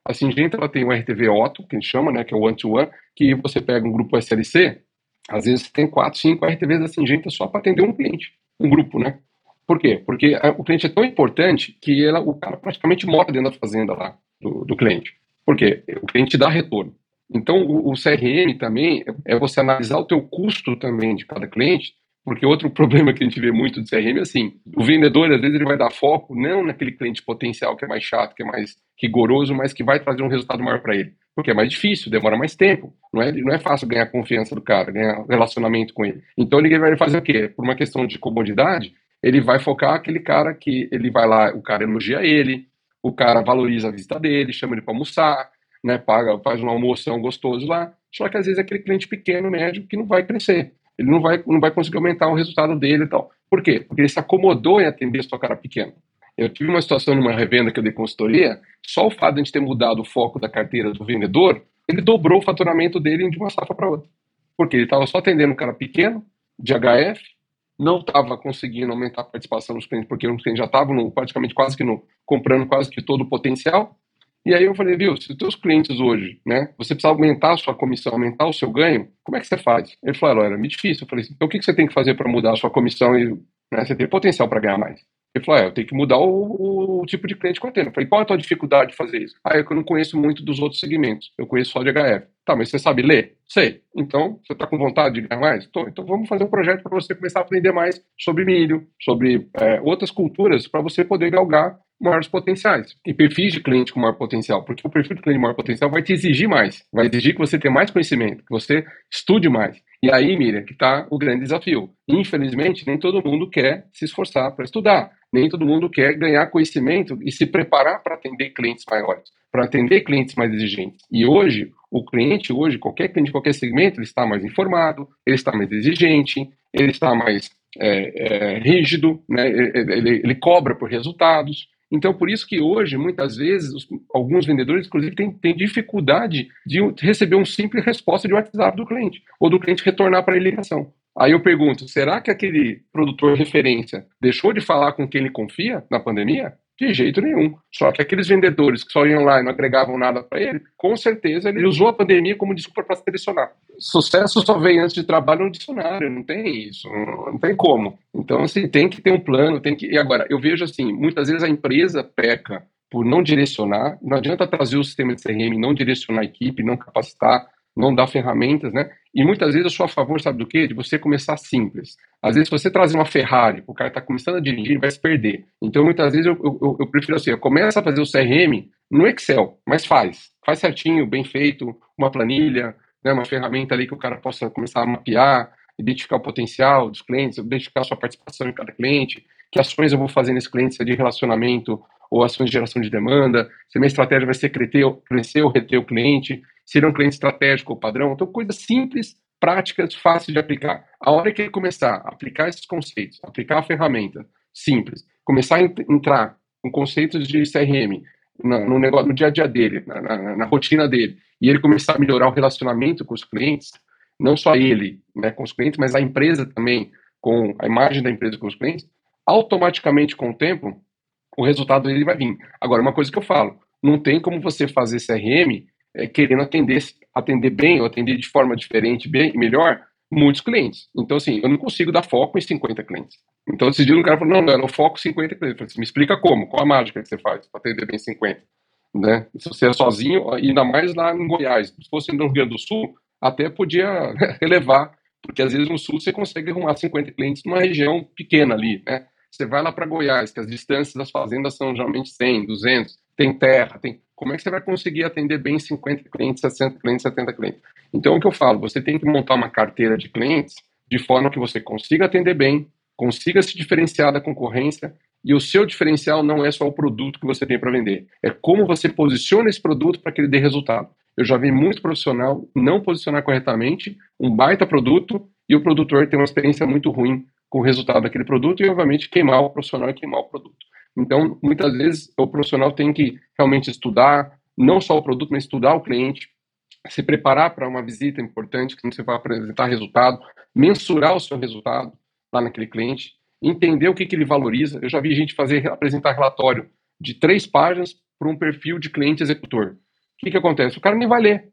A Singenta ela tem um RTV Otto, que a gente chama, né, que é o one-to-one, -one, que você pega um grupo SLC, às vezes tem quatro, cinco RTVs da Singenta só para atender um cliente, um grupo, né? Por quê? Porque a, o cliente é tão importante que ela, o cara praticamente mora dentro da fazenda lá do, do cliente. Por quê? O cliente dá retorno. Então, o, o, CRM também é você analisar o teu custo também de cada cliente, porque outro problema que a gente vê muito do CRM é assim, o vendedor, às vezes, ele vai dar foco não naquele cliente potencial que é mais chato, que é mais rigoroso, mas que vai trazer um resultado maior para ele. Porque é mais difícil, demora mais tempo. Não é, não é fácil ganhar confiança do cara, ganhar relacionamento com ele. Então, ele vai fazer o quê? Por uma questão de comodidade, ele vai focar aquele cara que ele vai lá, o cara elogia ele, o cara valoriza a visita dele, chama ele para almoçar, né, paga, faz um almoção gostoso lá. Só que às vezes é aquele cliente pequeno, médio, que não vai crescer. Ele não vai, não vai conseguir aumentar o resultado dele e tal. Por quê? Porque ele se acomodou em atender sua cara pequeno. Eu tive uma situação numa revenda que eu dei consultoria, só o fato de a gente ter mudado o foco da carteira do vendedor, ele dobrou o faturamento dele de uma safra para outra. Porque ele estava só atendendo um cara pequeno, de HF, não estava conseguindo aumentar a participação dos clientes, porque os clientes já estavam praticamente quase que no, comprando quase que todo o potencial. E aí eu falei, viu, se os teus clientes hoje, né, você precisa aumentar a sua comissão, aumentar o seu ganho, como é que você faz? Ele falou, era muito difícil. Eu falei assim, então o que, que você tem que fazer para mudar a sua comissão e né, você ter potencial para ganhar mais? Ele falou, é, eu tenho que mudar o, o, tipo de cliente que eu atendo. Eu falei, qual é a tua dificuldade de fazer isso? Ah, é que eu não conheço muito dos outros segmentos. Eu conheço só de HF. Tá, mas você sabe ler? Sei. Então, você está com vontade de ganhar mais? Tô. Então, vamos fazer um projeto para você começar a aprender mais sobre milho, sobre é, outras culturas, para você poder galgar maiores potenciais. E perfis de cliente com maior potencial, porque o perfil de cliente com maior potencial vai te exigir mais, vai exigir que você tenha mais conhecimento, que você estude mais. E aí, Miriam, que está o grande desafio. Infelizmente, nem todo mundo quer se esforçar para estudar, nem todo mundo quer ganhar conhecimento e se preparar para atender clientes maiores, para atender clientes mais exigentes. E hoje, o cliente, hoje, qualquer cliente qualquer segmento, ele está mais informado, ele está mais exigente, ele está mais é, é, rígido, né? ele, ele, ele cobra por resultados. Então, por isso que hoje, muitas vezes, os, alguns vendedores, inclusive, têm, têm dificuldade de receber uma simples resposta de WhatsApp do cliente, ou do cliente retornar para a ligação. Aí eu pergunto, será que aquele produtor referência deixou de falar com quem ele confia na pandemia? De jeito nenhum. Só que aqueles vendedores que só iam lá e não agregavam nada para ele, com certeza ele usou a pandemia como desculpa para selecionar. Sucesso só vem antes de trabalho no dicionário, não tem isso, não, tem como. Então, assim, tem que ter um plano, tem que. E agora, eu vejo assim, muitas vezes a empresa peca por não direcionar, não adianta trazer o sistema de CRM, não direcionar a equipe, não capacitar, não dar ferramentas, né? E muitas vezes eu sou a favor, sabe do quê? De você começar simples. Às vezes, se você trazer uma Ferrari, o cara está começando a dirigir, ele vai se perder. Então, muitas vezes, eu, eu, eu prefiro assim, começa a fazer o CRM no Excel, mas faz. Faz certinho, bem feito, uma planilha, né, uma ferramenta ali que o cara possa começar a mapear, identificar o potencial dos clientes, identificar a sua participação em cada cliente, que ações eu vou fazer nesse cliente, se é de relacionamento ou ações de geração de demanda, se a minha estratégia vai ser crescer, ou reter o cliente, se ele é um cliente estratégico ou padrão. Então, coisas simples, práticas, fáceis de aplicar. A hora que ele começar a aplicar esses conceitos, aplicar a ferramenta simples, começar a entrar com conceitos de CRM no, no, negócio, no dia a dia dele, na, na, na rotina dele, e ele começar a melhorar o relacionamento com os clientes, não só ele né, com os clientes, mas a empresa também, com a imagem da empresa com os clientes, automaticamente com o tempo, o resultado dele vai vir. Agora, uma coisa que eu falo, não tem como você fazer CRM é, querendo atender, atender bem ou atender de forma diferente, bem, melhor, muitos clientes. Então, assim, eu não consigo dar foco em 50 clientes. Então, esse dia cara falou, não, não, eu foco 50 clientes. Eu falei, assim, me explica como, qual a mágica que você faz para atender bem 50? Né? Se você é sozinho, ainda mais lá em Goiás. Se fosse no Rio Grande do Sul, até podia relevar, porque às vezes no sul você consegue arrumar 50 clientes numa região pequena ali, né? Você vai lá para Goiás, que as distâncias das fazendas são geralmente 100, 200, tem terra, tem. Como é que você vai conseguir atender bem 50 clientes, 60 clientes, 70 clientes? Então, o que eu falo, você tem que montar uma carteira de clientes de forma que você consiga atender bem, consiga se diferenciar da concorrência e o seu diferencial não é só o produto que você tem para vender, é como você posiciona esse produto para que ele dê resultado. Eu já vi muito profissional não posicionar corretamente um baita produto e o produtor ter uma experiência muito ruim com o resultado daquele produto e, obviamente, queimar o profissional e queimar o produto. Então, muitas vezes, o profissional tem que realmente estudar, não só o produto, mas estudar o cliente, se preparar para uma visita importante, que você vai apresentar resultado, mensurar o seu resultado lá naquele cliente, entender o que, que ele valoriza. Eu já vi gente fazer apresentar relatório de três páginas para um perfil de cliente executor que, que acontece? O cara nem vai ler.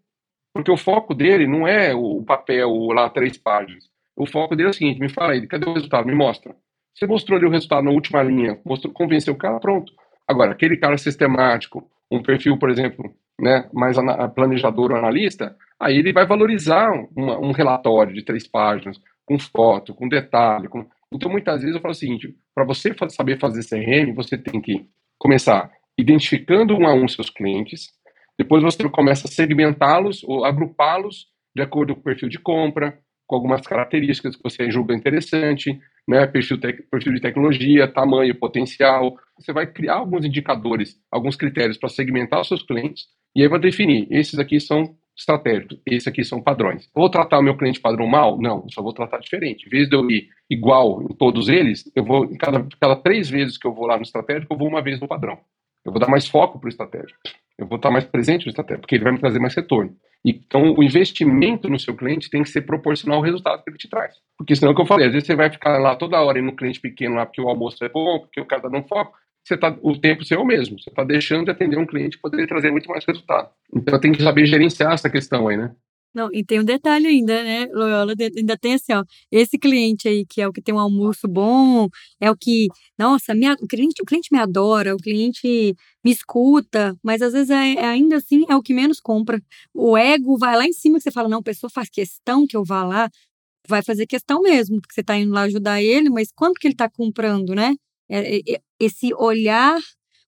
Porque o foco dele não é o papel lá, três páginas. O foco dele é o seguinte: me fala aí, cadê o resultado? Me mostra. Você mostrou ali o resultado na última linha, mostrou, convenceu o cara, pronto. Agora, aquele cara sistemático, um perfil, por exemplo, né, mais planejador ou analista, aí ele vai valorizar uma, um relatório de três páginas, com foto, com detalhe. Com... Então, muitas vezes eu falo o seguinte: para você saber fazer CRM, você tem que começar identificando um a um seus clientes, depois você começa a segmentá-los ou agrupá-los de acordo com o perfil de compra, com algumas características que você julga interessante, né, perfil, perfil de tecnologia, tamanho, potencial. Você vai criar alguns indicadores, alguns critérios para segmentar os seus clientes e aí vai definir, esses aqui são estratégicos, esses aqui são padrões. Vou tratar o meu cliente padrão mal? Não, eu só vou tratar diferente. Em vez de eu ir igual em todos eles, eu vou, cada, cada três vezes que eu vou lá no estratégico, eu vou uma vez no padrão. Eu vou dar mais foco para o estratégico. Eu vou estar mais presente no estratégia, porque ele vai me trazer mais retorno. Então, o investimento no seu cliente tem que ser proporcional ao resultado que ele te traz. Porque senão, é o que eu falei, às vezes você vai ficar lá toda hora no cliente pequeno lá porque o almoço é bom, porque o cara tá dando foco, você tá, o tempo seu é o mesmo. Você está deixando de atender um cliente que poderia trazer muito mais resultado. Então, tem que saber gerenciar essa questão aí, né? Não, e tem um detalhe ainda, né, Loyola? Ainda tem assim, ó, esse cliente aí que é o que tem um almoço bom, é o que, nossa, minha, o, cliente, o cliente me adora, o cliente me escuta, mas às vezes é, é, ainda assim é o que menos compra. O ego vai lá em cima que você fala, não, a pessoa faz questão que eu vá lá, vai fazer questão mesmo, porque você está indo lá ajudar ele, mas quanto que ele está comprando, né? É, é, esse olhar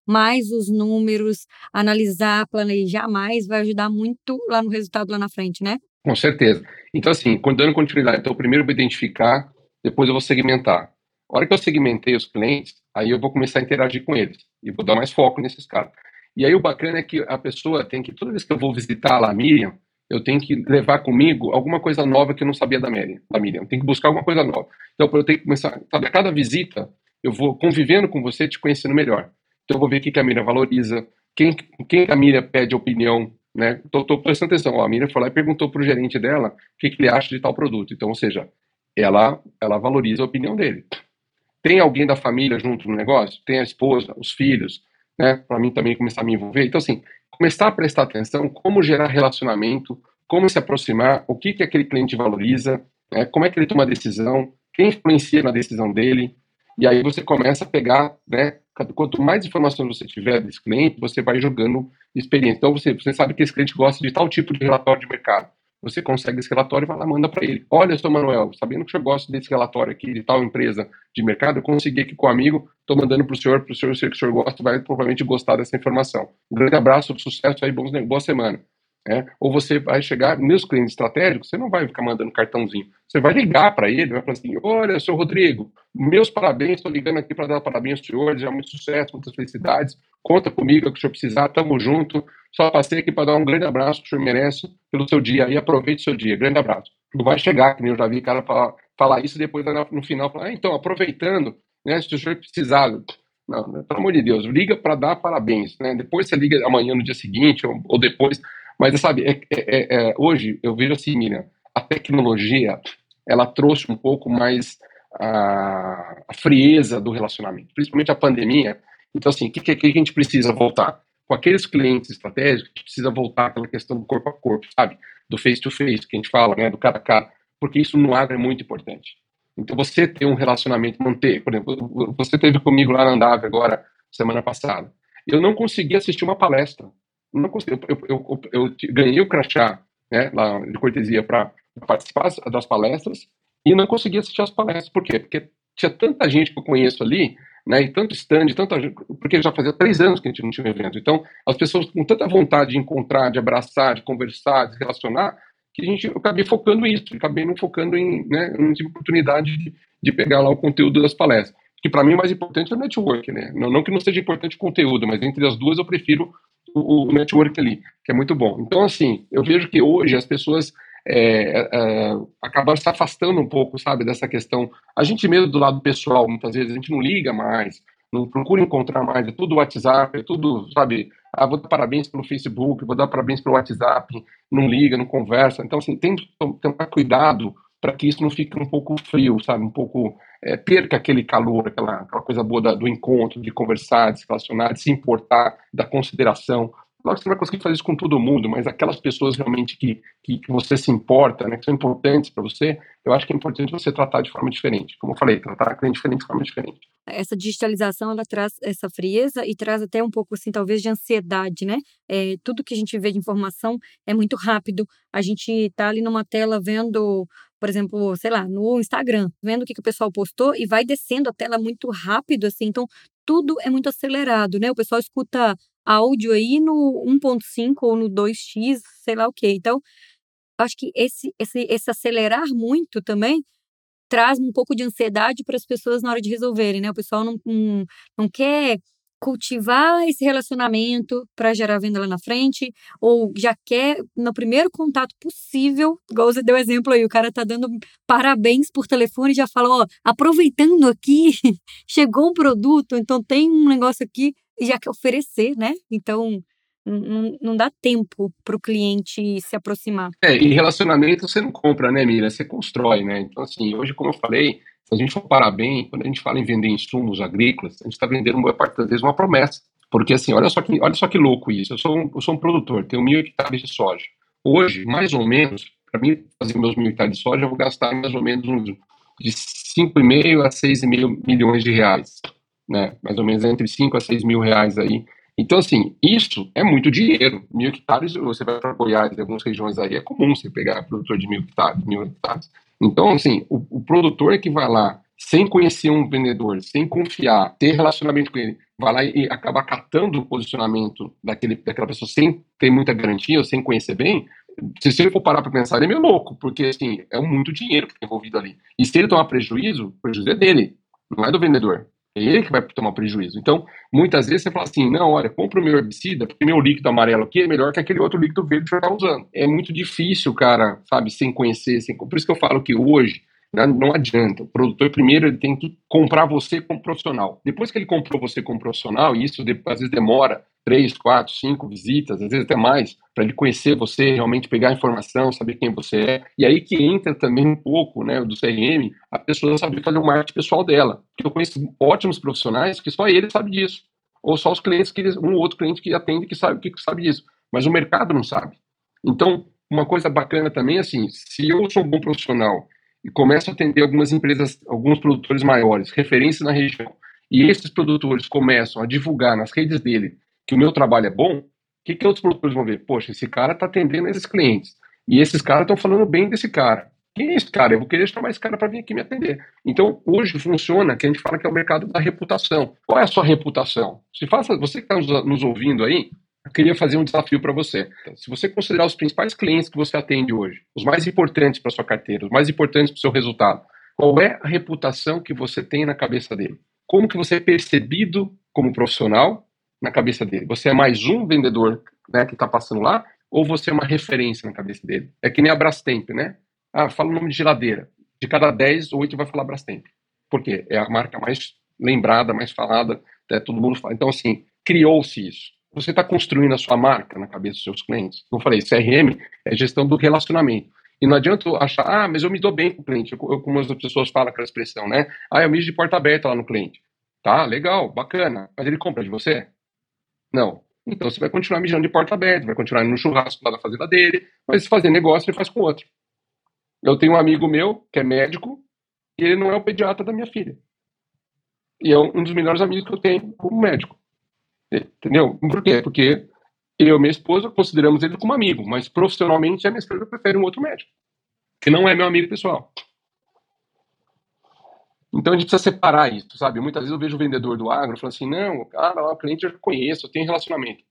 mais os números, analisar, planejar mais, vai ajudar muito lá no resultado lá na frente, né? Com certeza. Então, assim, dando continuidade, então, primeiro eu vou identificar, depois eu vou segmentar. A hora que eu segmentei os clientes, aí eu vou começar a interagir com eles e vou dar mais foco nesses caras. E aí o bacana é que a pessoa tem que, toda vez que eu vou visitar lá a Miriam, eu tenho que levar comigo alguma coisa nova que eu não sabia da Miriam. Da Miriam. Eu tenho que buscar alguma coisa nova. Então, eu tenho que começar, sabe, a cada visita, eu vou convivendo com você, te conhecendo melhor. Então eu vou ver o que a Miriam valoriza, quem, quem a Miriam pede opinião, né? Tô, tô prestando atenção. Ó, a Miriam foi lá e perguntou para o gerente dela o que, que ele acha de tal produto. Então, ou seja, ela, ela valoriza a opinião dele. Tem alguém da família junto no negócio? Tem a esposa, os filhos, né? Para mim também começar a me envolver. Então, assim, começar a prestar atenção como gerar relacionamento, como se aproximar, o que, que aquele cliente valoriza, né? como é que ele toma a decisão, quem influencia na decisão dele. E aí você começa a pegar, né? Quanto mais informações você tiver desse cliente, você vai jogando experiência. Então, você, você sabe que esse cliente gosta de tal tipo de relatório de mercado. Você consegue esse relatório e vai lá manda para ele. Olha, seu Manuel, sabendo que eu gosto desse relatório aqui de tal empresa de mercado, eu consegui aqui com um amigo, estou mandando para o senhor, para o senhor, sei que o senhor gosta, vai provavelmente gostar dessa informação. Um grande abraço, sucesso aí, boa semana. Né? Ou você vai chegar nos clientes estratégicos, você não vai ficar mandando cartãozinho. Você vai ligar para ele, vai falar assim: Olha, seu Rodrigo, meus parabéns, estou ligando aqui para dar parabéns ao senhor, desejar muito sucesso, muitas felicidades. Conta comigo, o que o senhor precisar, tamo junto. Só passei aqui para dar um grande abraço que o senhor merece pelo seu dia e aproveite o seu dia. Grande abraço. Não vai chegar, que nem eu já vi cara falar, falar isso e depois no final falar: ah, então, aproveitando, né, se o senhor precisar. Não, pelo amor de Deus, liga para dar parabéns. Né? Depois você liga amanhã, no dia seguinte, ou, ou depois mas, sabe, é, é, é, é, hoje eu vejo assim, Miriam, a tecnologia, ela trouxe um pouco mais a, a frieza do relacionamento, principalmente a pandemia. Então, assim, o que, que, a gente precisa voltar? Com aqueles clientes estratégicos, a gente precisa voltar àquela questão do corpo a corpo, sabe? Do face-to-face, -face, que a gente fala, né? Do cara a cara, porque isso no agro é muito importante. Então, você ter um relacionamento, manter, por exemplo, você teve comigo lá na Andave agora, semana passada. Eu não consegui assistir uma palestra não consegui, eu, eu, eu, eu ganhei o crachá né, lá de cortesia para participar das palestras e não consegui assistir as palestras. Por quê? Porque tinha tanta gente que eu conheço ali, né, e tanto stand, tanta gente, porque já fazia três anos que a gente não tinha um evento. Então, as pessoas com tanta vontade de encontrar, de abraçar, de conversar, de se relacionar, que a gente, eu acabei focando isso, acabei não focando em, né, não tive oportunidade de, de pegar lá o conteúdo das palestras. Que para mim o mais importante é o network, né? Não, não que não seja importante o conteúdo, mas entre as duas eu prefiro o, network ali, que é muito bom. Então, assim, eu vejo que hoje as pessoas é, é, acabaram se afastando um pouco, sabe, dessa questão. A gente mesmo do lado pessoal, muitas vezes, a gente não liga mais, não procura encontrar mais, é tudo WhatsApp, é tudo, sabe, ah, vou dar parabéns pelo Facebook, vou dar parabéns pelo WhatsApp, não liga, não conversa. Então, assim, tem que tomar cuidado para que isso não fique um pouco frio, sabe, um pouco, é, perca aquele calor, aquela, aquela coisa boa da, do encontro, de conversar, de se relacionar, de se importar, da consideração. Claro que você não vai conseguir fazer isso com todo mundo, mas aquelas pessoas realmente que, que, que você se importa, né, que são importantes para você, eu acho que é importante você tratar de forma diferente. Como eu falei, tratar a cliente diferente de forma diferente. Essa digitalização, ela traz essa frieza e traz até um pouco, assim, talvez de ansiedade, né? É, tudo que a gente vê de informação é muito rápido. A gente está ali numa tela vendo por exemplo, sei lá, no Instagram, vendo o que, que o pessoal postou e vai descendo a tela muito rápido, assim. Então, tudo é muito acelerado, né? O pessoal escuta áudio aí no 1.5 ou no 2x, sei lá o quê. Então, acho que esse, esse, esse acelerar muito também traz um pouco de ansiedade para as pessoas na hora de resolverem, né? O pessoal não, não, não quer cultivar esse relacionamento para gerar venda lá na frente, ou já quer no primeiro contato possível, igual você deu exemplo aí, o cara tá dando parabéns por telefone e já fala, ó, aproveitando aqui, chegou um produto, então tem um negócio aqui já quer oferecer, né? Então não, não dá tempo para o cliente se aproximar. É, e relacionamento você não compra, né, Mira? Você constrói, né? Então, assim, hoje, como eu falei, se a gente for parar bem, quando a gente fala em vender insumos agrícolas, a gente está vendendo, uma parte das vezes, uma promessa. Porque, assim, olha só que, olha só que louco isso. Eu sou um, eu sou um produtor, tenho mil hectares de soja. Hoje, mais ou menos, para mim fazer meus mil hectares de soja, eu vou gastar mais ou menos uns, de 5,5 a 6,5 milhões de reais. Né? Mais ou menos entre 5 a 6 mil reais aí. Então, assim, isso é muito dinheiro. Mil hectares, você vai para Goiás, em algumas regiões aí, é comum você pegar produtor de mil hectares, mil hectares. Então, assim, o, o produtor que vai lá, sem conhecer um vendedor, sem confiar, ter relacionamento com ele, vai lá e acaba catando o posicionamento daquele, daquela pessoa sem ter muita garantia, ou sem conhecer bem, se você for parar para pensar, ele é meio louco, porque assim, é muito dinheiro que está envolvido ali. E se ele tomar prejuízo, o prejuízo é dele, não é do vendedor. Ele que vai tomar prejuízo. Então, muitas vezes você fala assim: não, olha, compra o meu herbicida, porque meu líquido amarelo aqui é melhor que aquele outro líquido verde que você está usando. É muito difícil, cara, sabe, sem conhecer, sem. Por isso que eu falo que hoje né, não adianta. O produtor, primeiro, ele tem que comprar você como profissional. Depois que ele comprou você como profissional, e isso às vezes demora três, quatro, cinco visitas, às vezes até mais, para ele conhecer você, realmente pegar informação, saber quem você é. E aí que entra também um pouco né, do CRM, a pessoa saber fazer o marketing pessoal dela. Porque eu conheço ótimos profissionais que só ele sabe disso. Ou só os clientes, que um ou outro cliente que atende que sabe, que sabe disso. Mas o mercado não sabe. Então, uma coisa bacana também, é assim, se eu sou um bom profissional e começo a atender algumas empresas, alguns produtores maiores, referências na região, e esses produtores começam a divulgar nas redes dele que o meu trabalho é bom, o que, que outros produtores vão ver? Poxa, esse cara está atendendo esses clientes. E esses caras estão falando bem desse cara. Quem é esse cara? Eu vou querer chamar esse cara para vir aqui me atender. Então, hoje funciona que a gente fala que é o mercado da reputação. Qual é a sua reputação? Se faça, você que está nos ouvindo aí, eu queria fazer um desafio para você. Se você considerar os principais clientes que você atende hoje, os mais importantes para sua carteira, os mais importantes para o seu resultado, qual é a reputação que você tem na cabeça dele? Como que você é percebido como profissional na cabeça dele? Você é mais um vendedor né, que está passando lá ou você é uma referência na cabeça dele? É que nem a Brastemp, né? Ah, fala o nome de geladeira. De cada 10, 8 vai falar Brastemp. Por quê? É a marca mais lembrada, mais falada, né? todo mundo fala. Então, assim, criou-se isso. Você está construindo a sua marca na cabeça dos seus clientes. Como eu falei, CRM é gestão do relacionamento. E não adianta achar, ah, mas eu me dou bem com o cliente. Eu, como as pessoas falam aquela expressão, né? Ah, eu mijo de porta aberta lá no cliente. Tá, legal, bacana. Mas ele compra de você? Não. Então você vai continuar mijando de porta aberta, vai continuar no churrasco lá da fazenda dele, mas se fazer negócio ele faz com outro. Eu tenho um amigo meu que é médico e ele não é o pediatra da minha filha. E é um dos melhores amigos que eu tenho como médico. Entendeu? Por quê? Porque eu e minha esposa consideramos ele como amigo, mas profissionalmente a minha esposa prefere um outro médico, que não é meu amigo pessoal. Então a gente precisa separar isso, sabe? Muitas vezes eu vejo o vendedor do agro falando assim: não, cara, o cliente eu já conheço, eu tenho relacionamento.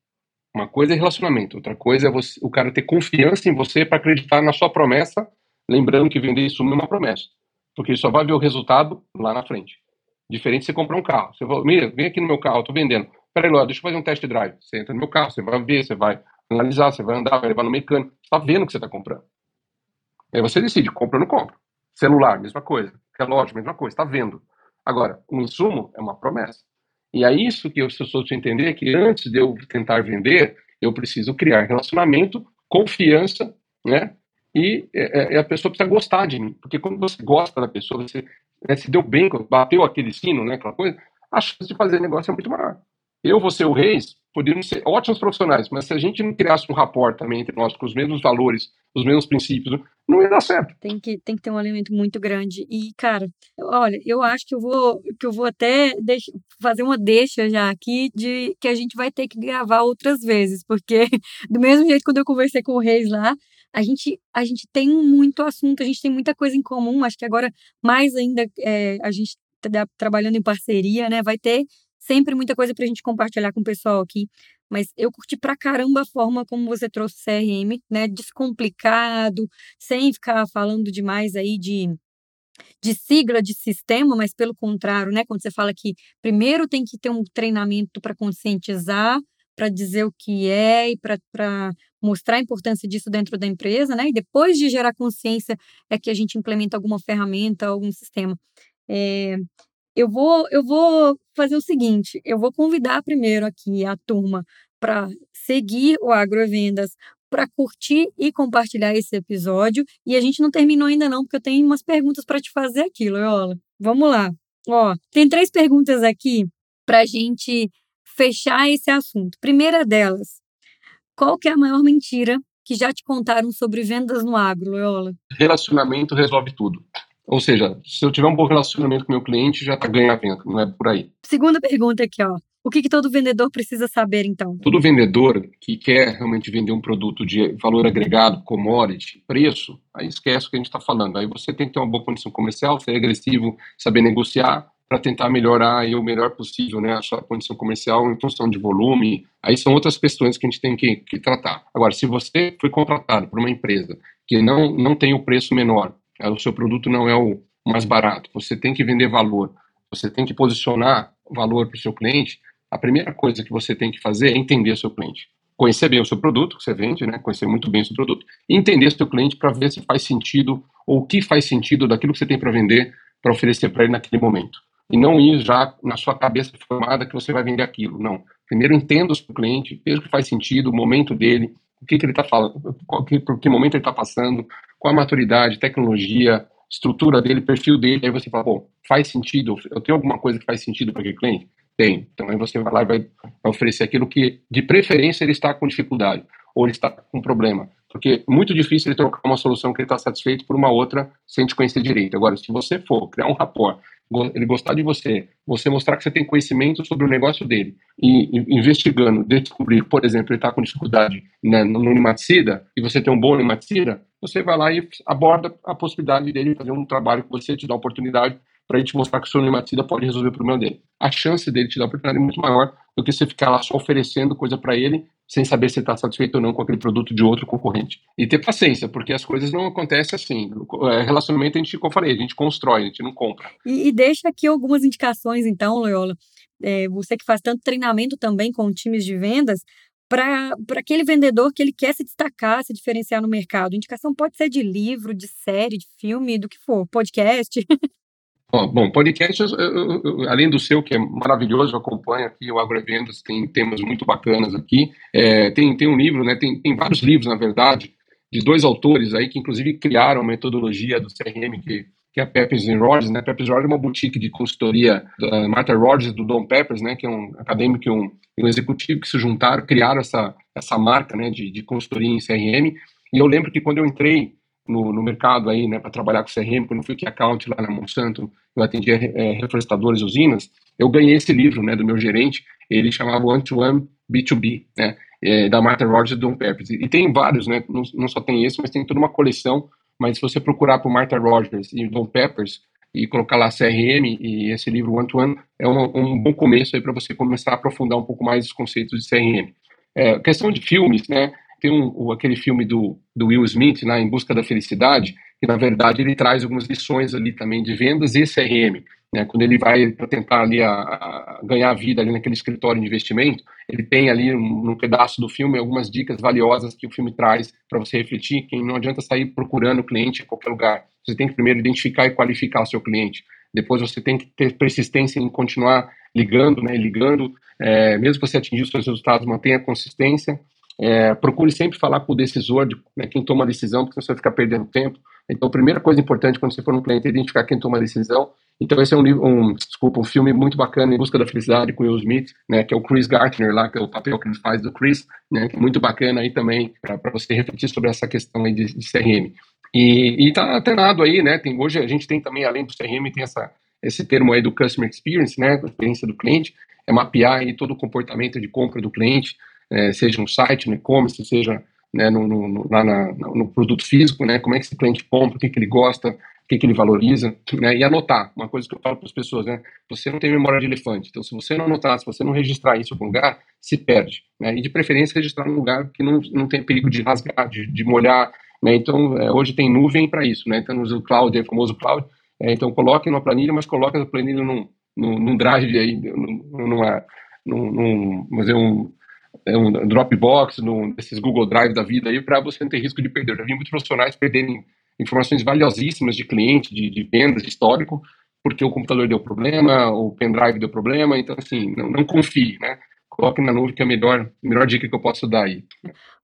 Uma coisa é relacionamento, outra coisa é você, o cara ter confiança em você para acreditar na sua promessa, lembrando que vender isso é uma promessa, porque ele só vai ver o resultado lá na frente. Diferente você comprar um carro. Você fala, Mira, vem aqui no meu carro, eu tô vendendo. Peraí, Ló, deixa eu fazer um test drive. Você entra no meu carro, você vai ver, você vai analisar, você vai andar, vai levar no mecânico. Você está vendo o que você está comprando. Aí você decide, compra ou não compra. Celular, mesma coisa. Relógio, mesma coisa. Está vendo. Agora, o insumo é uma promessa. E é isso que eu preciso entender, que antes de eu tentar vender, eu preciso criar relacionamento, confiança, né? E é, é, a pessoa precisa gostar de mim. Porque quando você gosta da pessoa, você né, se deu bem, bateu aquele sino, né, aquela coisa, a chance de fazer negócio é muito maior. Eu, você, o Reis, poderíamos ser ótimos profissionais, mas se a gente não criasse um rapport também entre nós com os mesmos valores, os mesmos princípios, não ia dar certo. Tem que, tem que ter um alinhamento muito grande. E, cara, olha, eu acho que eu vou, que eu vou até deixa, fazer uma deixa já aqui de que a gente vai ter que gravar outras vezes, porque do mesmo jeito quando eu conversei com o Reis lá, a gente, a gente tem muito assunto, a gente tem muita coisa em comum. Acho que agora, mais ainda, é, a gente tá trabalhando em parceria, né? Vai ter sempre muita coisa para a gente compartilhar com o pessoal aqui. Mas eu curti pra caramba a forma como você trouxe CRM, né? Descomplicado, sem ficar falando demais aí de, de sigla de sistema, mas pelo contrário, né? Quando você fala que primeiro tem que ter um treinamento para conscientizar, para dizer o que é e para mostrar a importância disso dentro da empresa, né? E depois de gerar consciência é que a gente implementa alguma ferramenta, algum sistema. É, eu vou, eu vou fazer o seguinte: eu vou convidar primeiro aqui a turma para seguir o Agrovendas, para curtir e compartilhar esse episódio. E a gente não terminou ainda não, porque eu tenho umas perguntas para te fazer aqui, Loyola. Vamos lá. Ó, tem três perguntas aqui para a gente fechar esse assunto. Primeira delas, qual que é a maior mentira que já te contaram sobre vendas no agro, Loyola? Relacionamento resolve tudo. Ou seja, se eu tiver um bom relacionamento com meu cliente, já está ganhando a venda, não é por aí. Segunda pergunta aqui, ó. O que, que, todo vendedor precisa saber, então? Todo vendedor que quer realmente vender um produto de valor agregado, commodity, preço, aí esquece o que a gente está falando. Aí você tem que ter uma boa condição comercial, ser agressivo, saber negociar para tentar melhorar aí, o melhor possível né, a sua condição comercial em função de volume. Aí são outras questões que a gente tem que, que tratar. Agora, se você foi contratado por uma empresa que não, não tem o preço menor, o seu produto não é o mais barato, você tem que vender valor, você tem que posicionar valor para o seu cliente, a primeira coisa que você tem que fazer é entender o seu cliente. Conhecer bem o seu produto que você vende, né? conhecer muito bem o seu produto, e entender o seu cliente para ver se faz sentido ou o que faz sentido daquilo que você tem para vender, para oferecer para ele naquele momento. E não ir já na sua cabeça formada que você vai vender aquilo. Não. Primeiro entenda o seu cliente, veja o que faz sentido, o momento dele, o que, que ele está falando, qual, que, por que momento ele está passando, qual a maturidade, tecnologia, estrutura dele, perfil dele, aí você fala, bom, faz sentido, eu tenho alguma coisa que faz sentido para aquele cliente? Tem. Então aí você vai lá e vai, oferecer aquilo que, de preferência, ele está com dificuldade, ou ele está com problema. Porque é muito difícil ele trocar uma solução que ele está satisfeito por uma outra sem te conhecer direito. Agora, se você for criar um rapport ele gostar de você, você mostrar que você tem conhecimento sobre o negócio dele e, investigando, descobrir, por exemplo, ele está com dificuldade né, no nematicida e você tem um bom nematicida, você vai lá e aborda a possibilidade dele fazer um trabalho que você te dá oportunidade para ele te mostrar que o seu nematicida pode resolver o problema dele. A chance dele te dar a oportunidade é muito maior do que você ficar lá só oferecendo coisa para ele sem saber se está satisfeito ou não com aquele produto de outro concorrente. E ter paciência, porque as coisas não acontecem assim. É, relacionamento, a gente, como eu falei, a gente constrói, a gente não compra. E, e deixa aqui algumas indicações, então, Loyola. É, você que faz tanto treinamento também com times de vendas, para aquele vendedor que ele quer se destacar, se diferenciar no mercado. Indicação pode ser de livro, de série, de filme, do que for, podcast. bom, podcast, eu, eu, eu, além do seu, que é maravilhoso, eu acompanho aqui o Agrovendas, tem temas muito bacanas aqui. É, tem, tem um livro, né, tem, tem vários livros, na verdade, de dois autores aí que inclusive criaram a metodologia do CRM que que é a Peppers Rogers, né? Peppers Rogers é uma boutique de consultoria da Martha Rogers do Don Peppers, né? Que é um acadêmico e um, um, executivo que se juntaram, criaram essa, essa marca, né? De, de consultoria em CRM. E eu lembro que quando eu entrei no, no mercado aí, né? Para trabalhar com CRM, quando eu fui que account lá na Monsanto, eu atendia é, reflorestadores, usinas, eu ganhei esse livro, né? Do meu gerente, ele chamava One to One B2B, né? É, da Martha Rogers e do Don Peppers. E, e tem vários, né? Não, não só tem esse, mas tem toda uma coleção mas se você procurar por Martha Rogers e Don Peppers e colocar lá CRM e esse livro One to One, é um, um bom começo aí para você começar a aprofundar um pouco mais os conceitos de CRM. É, questão de filmes, né? Tem um, aquele filme do, do Will Smith, lá, Em Busca da Felicidade, que na verdade ele traz algumas lições ali também de vendas e CRM. Né? Quando ele vai para tentar ali a, a ganhar vida ali naquele escritório de investimento, ele tem ali um, um pedaço do filme algumas dicas valiosas que o filme traz para você refletir, que não adianta sair procurando o cliente em qualquer lugar. Você tem que primeiro identificar e qualificar o seu cliente. Depois você tem que ter persistência em continuar ligando, né, ligando, é, mesmo que você atingir os seus resultados, mantenha a consistência. É, procure sempre falar com o decisor, de, né, quem toma a decisão, porque você vai ficar perdendo tempo. Então, a primeira coisa importante quando você for um cliente é identificar quem toma a decisão então esse é um livro, um, desculpa, um filme muito bacana, Em Busca da Felicidade, com Will Smith, né, que é o Chris Gartner lá, que é o papel que ele faz do Chris, né, é muito bacana aí também para você refletir sobre essa questão aí de, de CRM. E, e tá atenado aí, né, tem, hoje a gente tem também, além do CRM, tem essa, esse termo aí do Customer Experience, né, a experiência do cliente, é mapear aí todo o comportamento de compra do cliente, é, seja no site, no e-commerce, seja né, no, no, lá na, no produto físico, né, como é que esse cliente compra, o que, que ele gosta, o que, que ele valoriza, né, e anotar. Uma coisa que eu falo para as pessoas, né, você não tem memória de elefante, então se você não anotar, se você não registrar isso em algum lugar, se perde. Né, e de preferência registrar num lugar que não, não tem perigo de rasgar, de, de molhar. Né, então, é, hoje tem nuvem para isso, né, então o cloud, é o famoso cloud, é, então coloque numa planilha, mas coloque a planilha num, num, num drive aí, numa, num, num, dizer, um, um Dropbox, num, desses Google Drive da vida aí, para você não ter risco de perder. Eu já vi muitos profissionais perderem informações valiosíssimas de cliente, de, de vendas, de histórico, porque o computador deu problema, o pendrive deu problema, então assim, não, não confie, né? Coloque na nuvem que é a melhor, melhor dica que eu posso dar aí.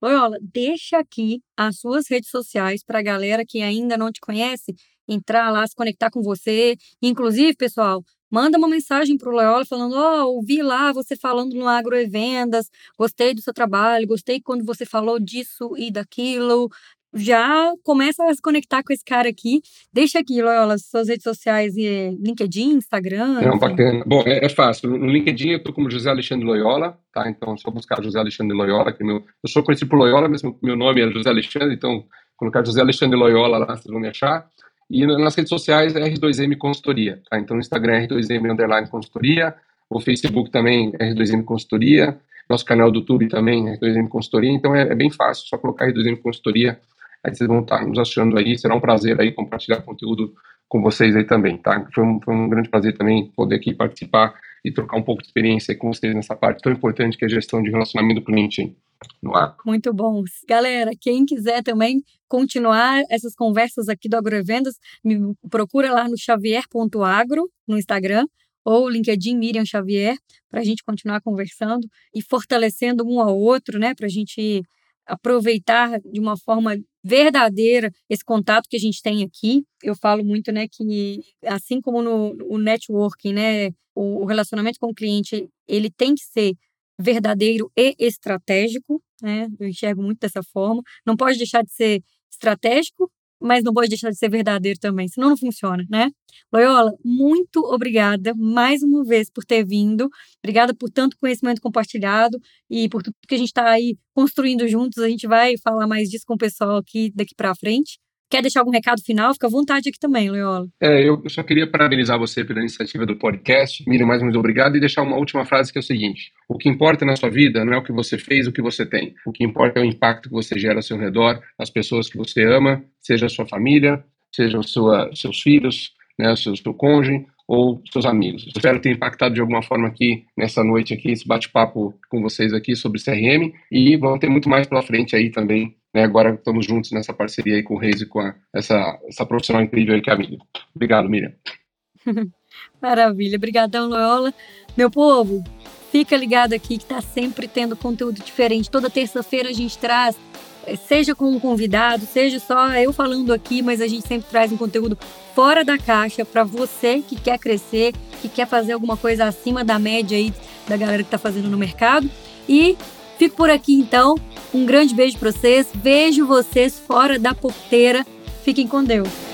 Loyola, deixa aqui as suas redes sociais para a galera que ainda não te conhece entrar lá, se conectar com você. Inclusive, pessoal, manda uma mensagem para o Loyola falando: Ó, oh, ouvi lá você falando no Agroevendas, gostei do seu trabalho, gostei quando você falou disso e daquilo já começa a se conectar com esse cara aqui. Deixa aqui, Loyola, suas redes sociais, e LinkedIn, Instagram. É, bacana. Bom, é, é, fácil. No LinkedIn eu estou como José Alexandre Loyola, tá? Então, só buscar José Alexandre Loyola, que meu, eu sou conhecido por Loyola, mas meu nome é José Alexandre, então colocar José Alexandre Loyola lá, vocês vão me achar. E nas redes sociais é R2M Consultoria, tá? Então, no Instagram é R2M Underline Consultoria, o Facebook também é R2M Consultoria, nosso canal do YouTube também é R2M Consultoria, então é, é bem fácil, só colocar R2M Consultoria. Aí vocês vão estar nos achando aí, será um prazer aí compartilhar conteúdo com vocês aí também, tá? Foi um, foi um grande prazer também poder aqui participar e trocar um pouco de experiência com vocês nessa parte tão importante que é a gestão de relacionamento do cliente no ar. Muito bom. Galera, quem quiser também continuar essas conversas aqui do Agrovendas, me procura lá no xavier.agro no Instagram ou LinkedIn Miriam Xavier para a gente continuar conversando e fortalecendo um ao outro, né? Para a gente aproveitar de uma forma verdadeira esse contato que a gente tem aqui. Eu falo muito, né, que assim como no, no networking, né, o, o relacionamento com o cliente, ele tem que ser verdadeiro e estratégico, né? Eu enxergo muito dessa forma. Não pode deixar de ser estratégico mas não pode deixar de ser verdadeiro também, senão não funciona, né? Loyola, muito obrigada mais uma vez por ter vindo. Obrigada por tanto conhecimento compartilhado e por tudo que a gente está aí construindo juntos. A gente vai falar mais disso com o pessoal aqui daqui para frente. Quer deixar algum recado final? Fica à vontade aqui também, Loyola. É, eu só queria parabenizar você pela iniciativa do podcast. Miriam, mais muito obrigado. E deixar uma última frase que é o seguinte: o que importa na sua vida não é o que você fez, o que você tem. O que importa é o impacto que você gera ao seu redor, as pessoas que você ama, seja a sua família, sejam sua, seus filhos, né, seu, seu cônjuge ou seus amigos. Espero ter impactado de alguma forma aqui nessa noite aqui, esse bate-papo com vocês aqui sobre CRM e vamos ter muito mais pela frente aí também né, agora estamos juntos nessa parceria aí com o Reis e com a, essa, essa profissional incrível aí que é a Miriam. Obrigado, Miriam. Maravilha, obrigadão, Loyola. Meu povo, fica ligado aqui que está sempre tendo conteúdo diferente. Toda terça-feira a gente traz, eh, seja com um convidado, seja só eu falando aqui, mas a gente sempre traz um conteúdo fora da caixa para você que quer crescer, que quer fazer alguma coisa acima da média aí da galera que está fazendo no mercado. E Fico por aqui então. Um grande beijo para vocês. Vejo vocês fora da porteira. Fiquem com Deus.